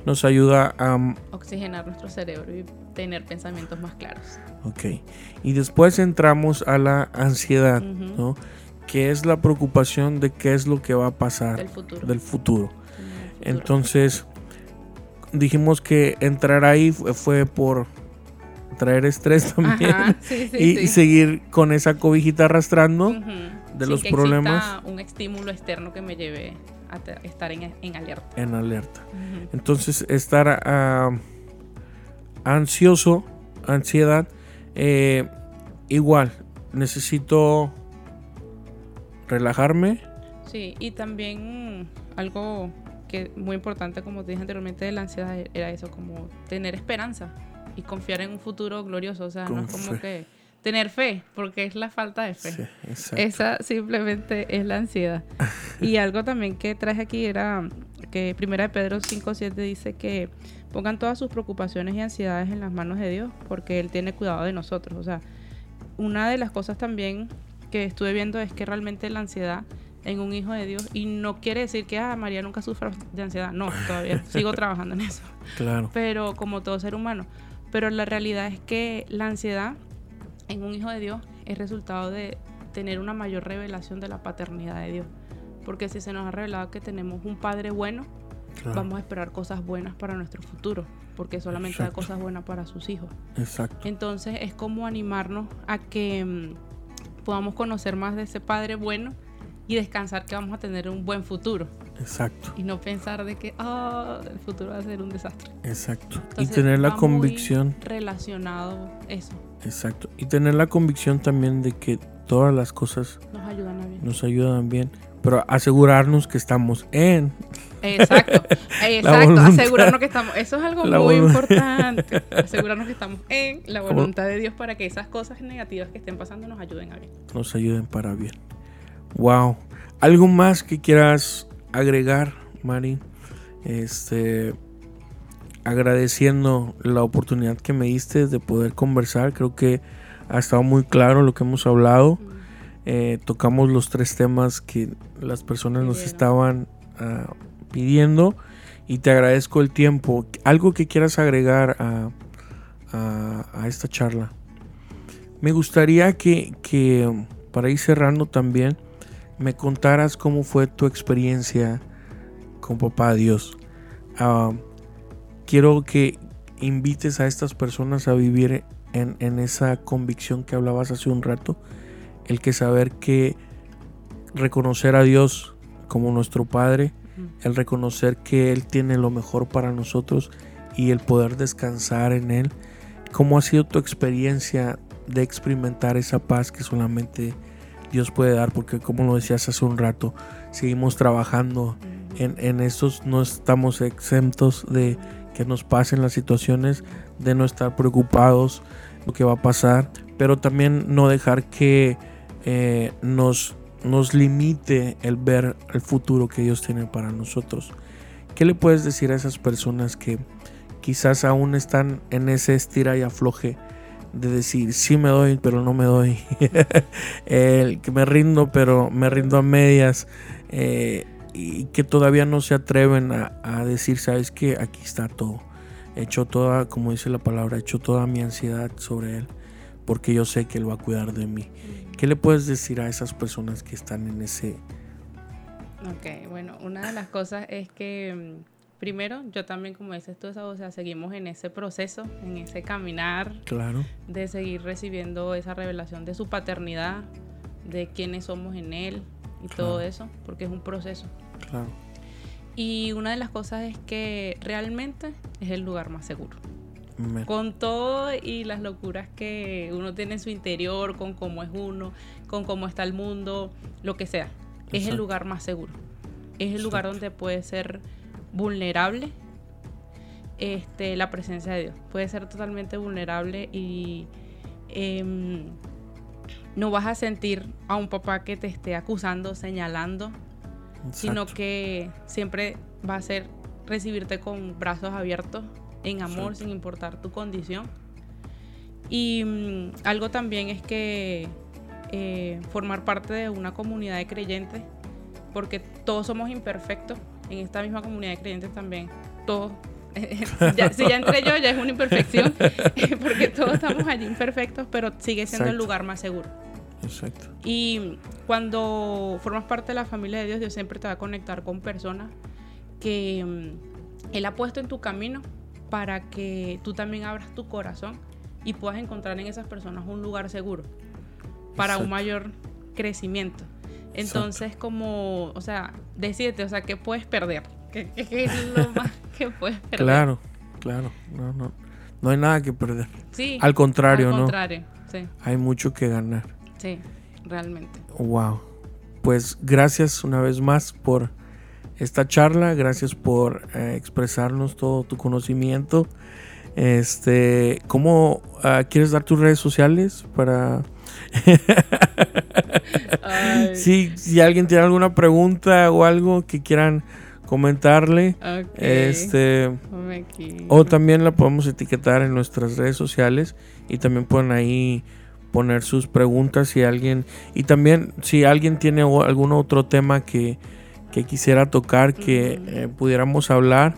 nos ayuda a... Oxigenar nuestro cerebro y tener pensamientos más claros. Ok. Y después entramos a la ansiedad. ¿no? Que es la preocupación de qué es lo que va a pasar Del futuro. del. Entonces, dijimos que entrar ahí fue, por traer estrés también. Ajá, sí, sí, y, sí. y seguir con esa cobijita arrastrando. De Sin los que problemas. un estímulo externo que me lleve a estar en, en alerta. en alerta. Entonces, estar ah, ansioso, ansiedad, eh, igual, necesito relajarme. Sí, y también algo que muy importante, como te dije anteriormente, de la ansiedad era eso, como tener esperanza y confiar en un futuro glorioso. O sea, no es como fe. que tener fe, porque es la falta de fe. Sí. Esa simplemente es la ansiedad. Y algo también que traje aquí era que Primera de Pedro 5.7 dice que pongan todas sus preocupaciones y ansiedades en las manos de Dios porque Él tiene cuidado de nosotros. O sea, una de las cosas también que estuve viendo es que realmente la ansiedad en un hijo de Dios, y no quiere decir que ah, María nunca sufra de ansiedad, no, todavía sigo trabajando en eso Claro, pero como todo ser humano. Pero la realidad es que la ansiedad en un hijo de Dios es resultado de tener una mayor revelación de la paternidad de Dios. Porque si se nos ha revelado que tenemos un padre bueno, claro. vamos a esperar cosas buenas para nuestro futuro, porque solamente da Exacto. cosas buenas para sus hijos. Exacto. Entonces es como animarnos a que mm, podamos conocer más de ese padre bueno y descansar que vamos a tener un buen futuro Exacto. y no pensar de que ah, el futuro va a ser un desastre. Exacto. y tener la convicción, relacionado eso exacto. Y tener la convicción también de que todas las cosas nos ayudan a bien nos ayudan bien, pero asegurarnos que estamos en exacto exacto asegurarnos que estamos eso es algo La muy importante asegurarnos que estamos en la voluntad de Dios para que esas cosas negativas que estén pasando nos ayuden a bien nos ayuden para bien. Wow. ¿Algo más que quieras agregar, Mari? Este agradeciendo la oportunidad que me diste de poder conversar. Creo que ha estado muy claro lo que hemos hablado. Eh, tocamos los tres temas que las personas nos estaban ah, pidiendo y te agradezco el tiempo. Algo que quieras agregar a, a- a esta charla. Me gustaría que, que, para ir cerrando también, me contaras cómo fue tu experiencia con Papá Dios. Ah, quiero que invites a estas personas a vivir en, en esa convicción que hablabas hace un rato, el que saber que reconocer a Dios como nuestro Padre, el reconocer que Él tiene lo mejor para nosotros y el poder descansar en Él. ¿Cómo ha sido tu experiencia de experimentar esa paz que solamente Dios puede dar? Porque como lo decías hace un rato, seguimos trabajando en, en estos, no estamos exentos de que nos pasen las situaciones, de no estar preocupados lo que va a pasar, pero también no dejar que eh, nos, nos limite el ver el futuro que Dios tiene para nosotros. ¿Qué le puedes decir a esas personas que quizás aún están en ese estira y afloje de decir sí me doy pero no me doy el que me rindo pero me rindo a medias eh, y que todavía no se atreven a, decir sabes que aquí está todo he hecho toda como dice la palabra he hecho toda mi ansiedad sobre él porque yo sé que él va a cuidar de mí qué le puedes decir a esas personas que están en ese Ok, bueno, una de las cosas es que mm, primero, yo también, como dices tú, o sea, seguimos en ese proceso, en ese caminar. Claro. De seguir recibiendo esa revelación de su paternidad, de quiénes somos en Él y todo eso, porque es un proceso. Claro. Y una de las cosas es que realmente es el lugar más seguro. Con todo y las locuras que uno tiene en su interior, con cómo es uno, con cómo está el mundo, lo que sea. Es el lugar más seguro. Es el lugar donde puede ser vulnerable este, la presencia de Dios. Puede ser totalmente vulnerable y em, no vas a sentir a un papá que te esté acusando, señalando, sino que siempre va a ser recibirte con brazos abiertos, en amor, sin importar tu condición. Y mm, algo también es que eh, formar parte de una comunidad de creyentes, porque todos somos imperfectos, en esta misma comunidad de creyentes también, todos, si ya entre yo ya es una imperfección, porque todos estamos allí imperfectos, pero sigue siendo el lugar más seguro. Exacto. Y cuando formas parte de la familia de Dios, Dios siempre te va a conectar con personas que mm, Él ha puesto en tu camino para que tú también abras tu corazón y puedas encontrar en esas personas un lugar seguro para un mayor crecimiento. Entonces, como, o sea, decídete, o sea, ¿qué puedes perder? ¿Qué, es lo más que puedes perder? Claro, claro. No, no, no hay nada que perder. Sí. Al contrario, al ¿no? contrario, sí. Hay mucho que ganar. Sí, realmente. Wow. Pues gracias una vez más por esta charla. Gracias por eh, expresarnos todo tu conocimiento. Este, ¿cómo ah, quieres dar tus redes sociales para si, si alguien tiene alguna pregunta o algo que quieran comentarle, este o también la podemos etiquetar en nuestras redes sociales y también pueden ahí poner sus preguntas si alguien y también si alguien tiene algún otro tema que, quisiera tocar que eh, pudiéramos hablar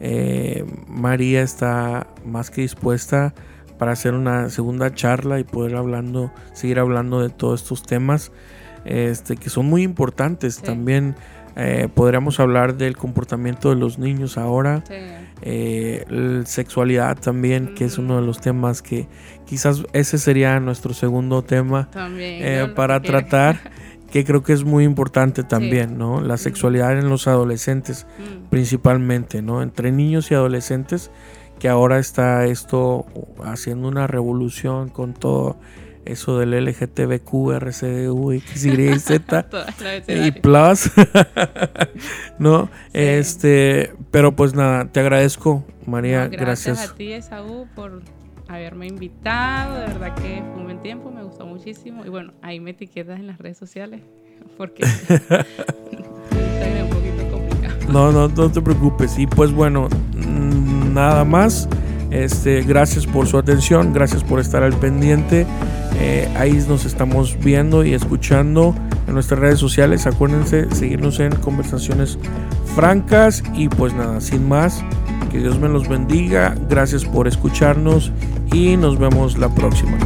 eh, María está más que dispuesta para hacer una segunda charla y poder hablando, seguir hablando de todos estos temas este, que son muy importantes. También eh, podríamos hablar del comportamiento de los niños ahora, eh, sexualidad también, que es uno de los temas que quizás ese sería nuestro segundo tema eh, para tratar. que creo que es muy importante también, ¿no? La sexualidad en los adolescentes, mm. principalmente, ¿no? Entre niños y adolescentes, que ahora está esto haciendo una revolución con todo eso del LGTBQ, RCDU, X, Y, Z y Plus, ¿no? Este, pero pues nada, te agradezco, María, gracias. Gracias a ti, Esaú, por haberme invitado, de verdad que fue un buen tiempo, me gustó muchísimo y bueno, ahí me etiquetas en las redes sociales porque un poquito complicado. No, no, no te preocupes. Y pues bueno, nada más. Este, gracias por su atención, gracias por estar al pendiente. Eh, ahí nos estamos viendo y escuchando en nuestras redes sociales. Acuérdense seguirnos en conversaciones francas y pues nada, sin más, que Dios me los bendiga. Gracias por escucharnos y nos vemos la próxima.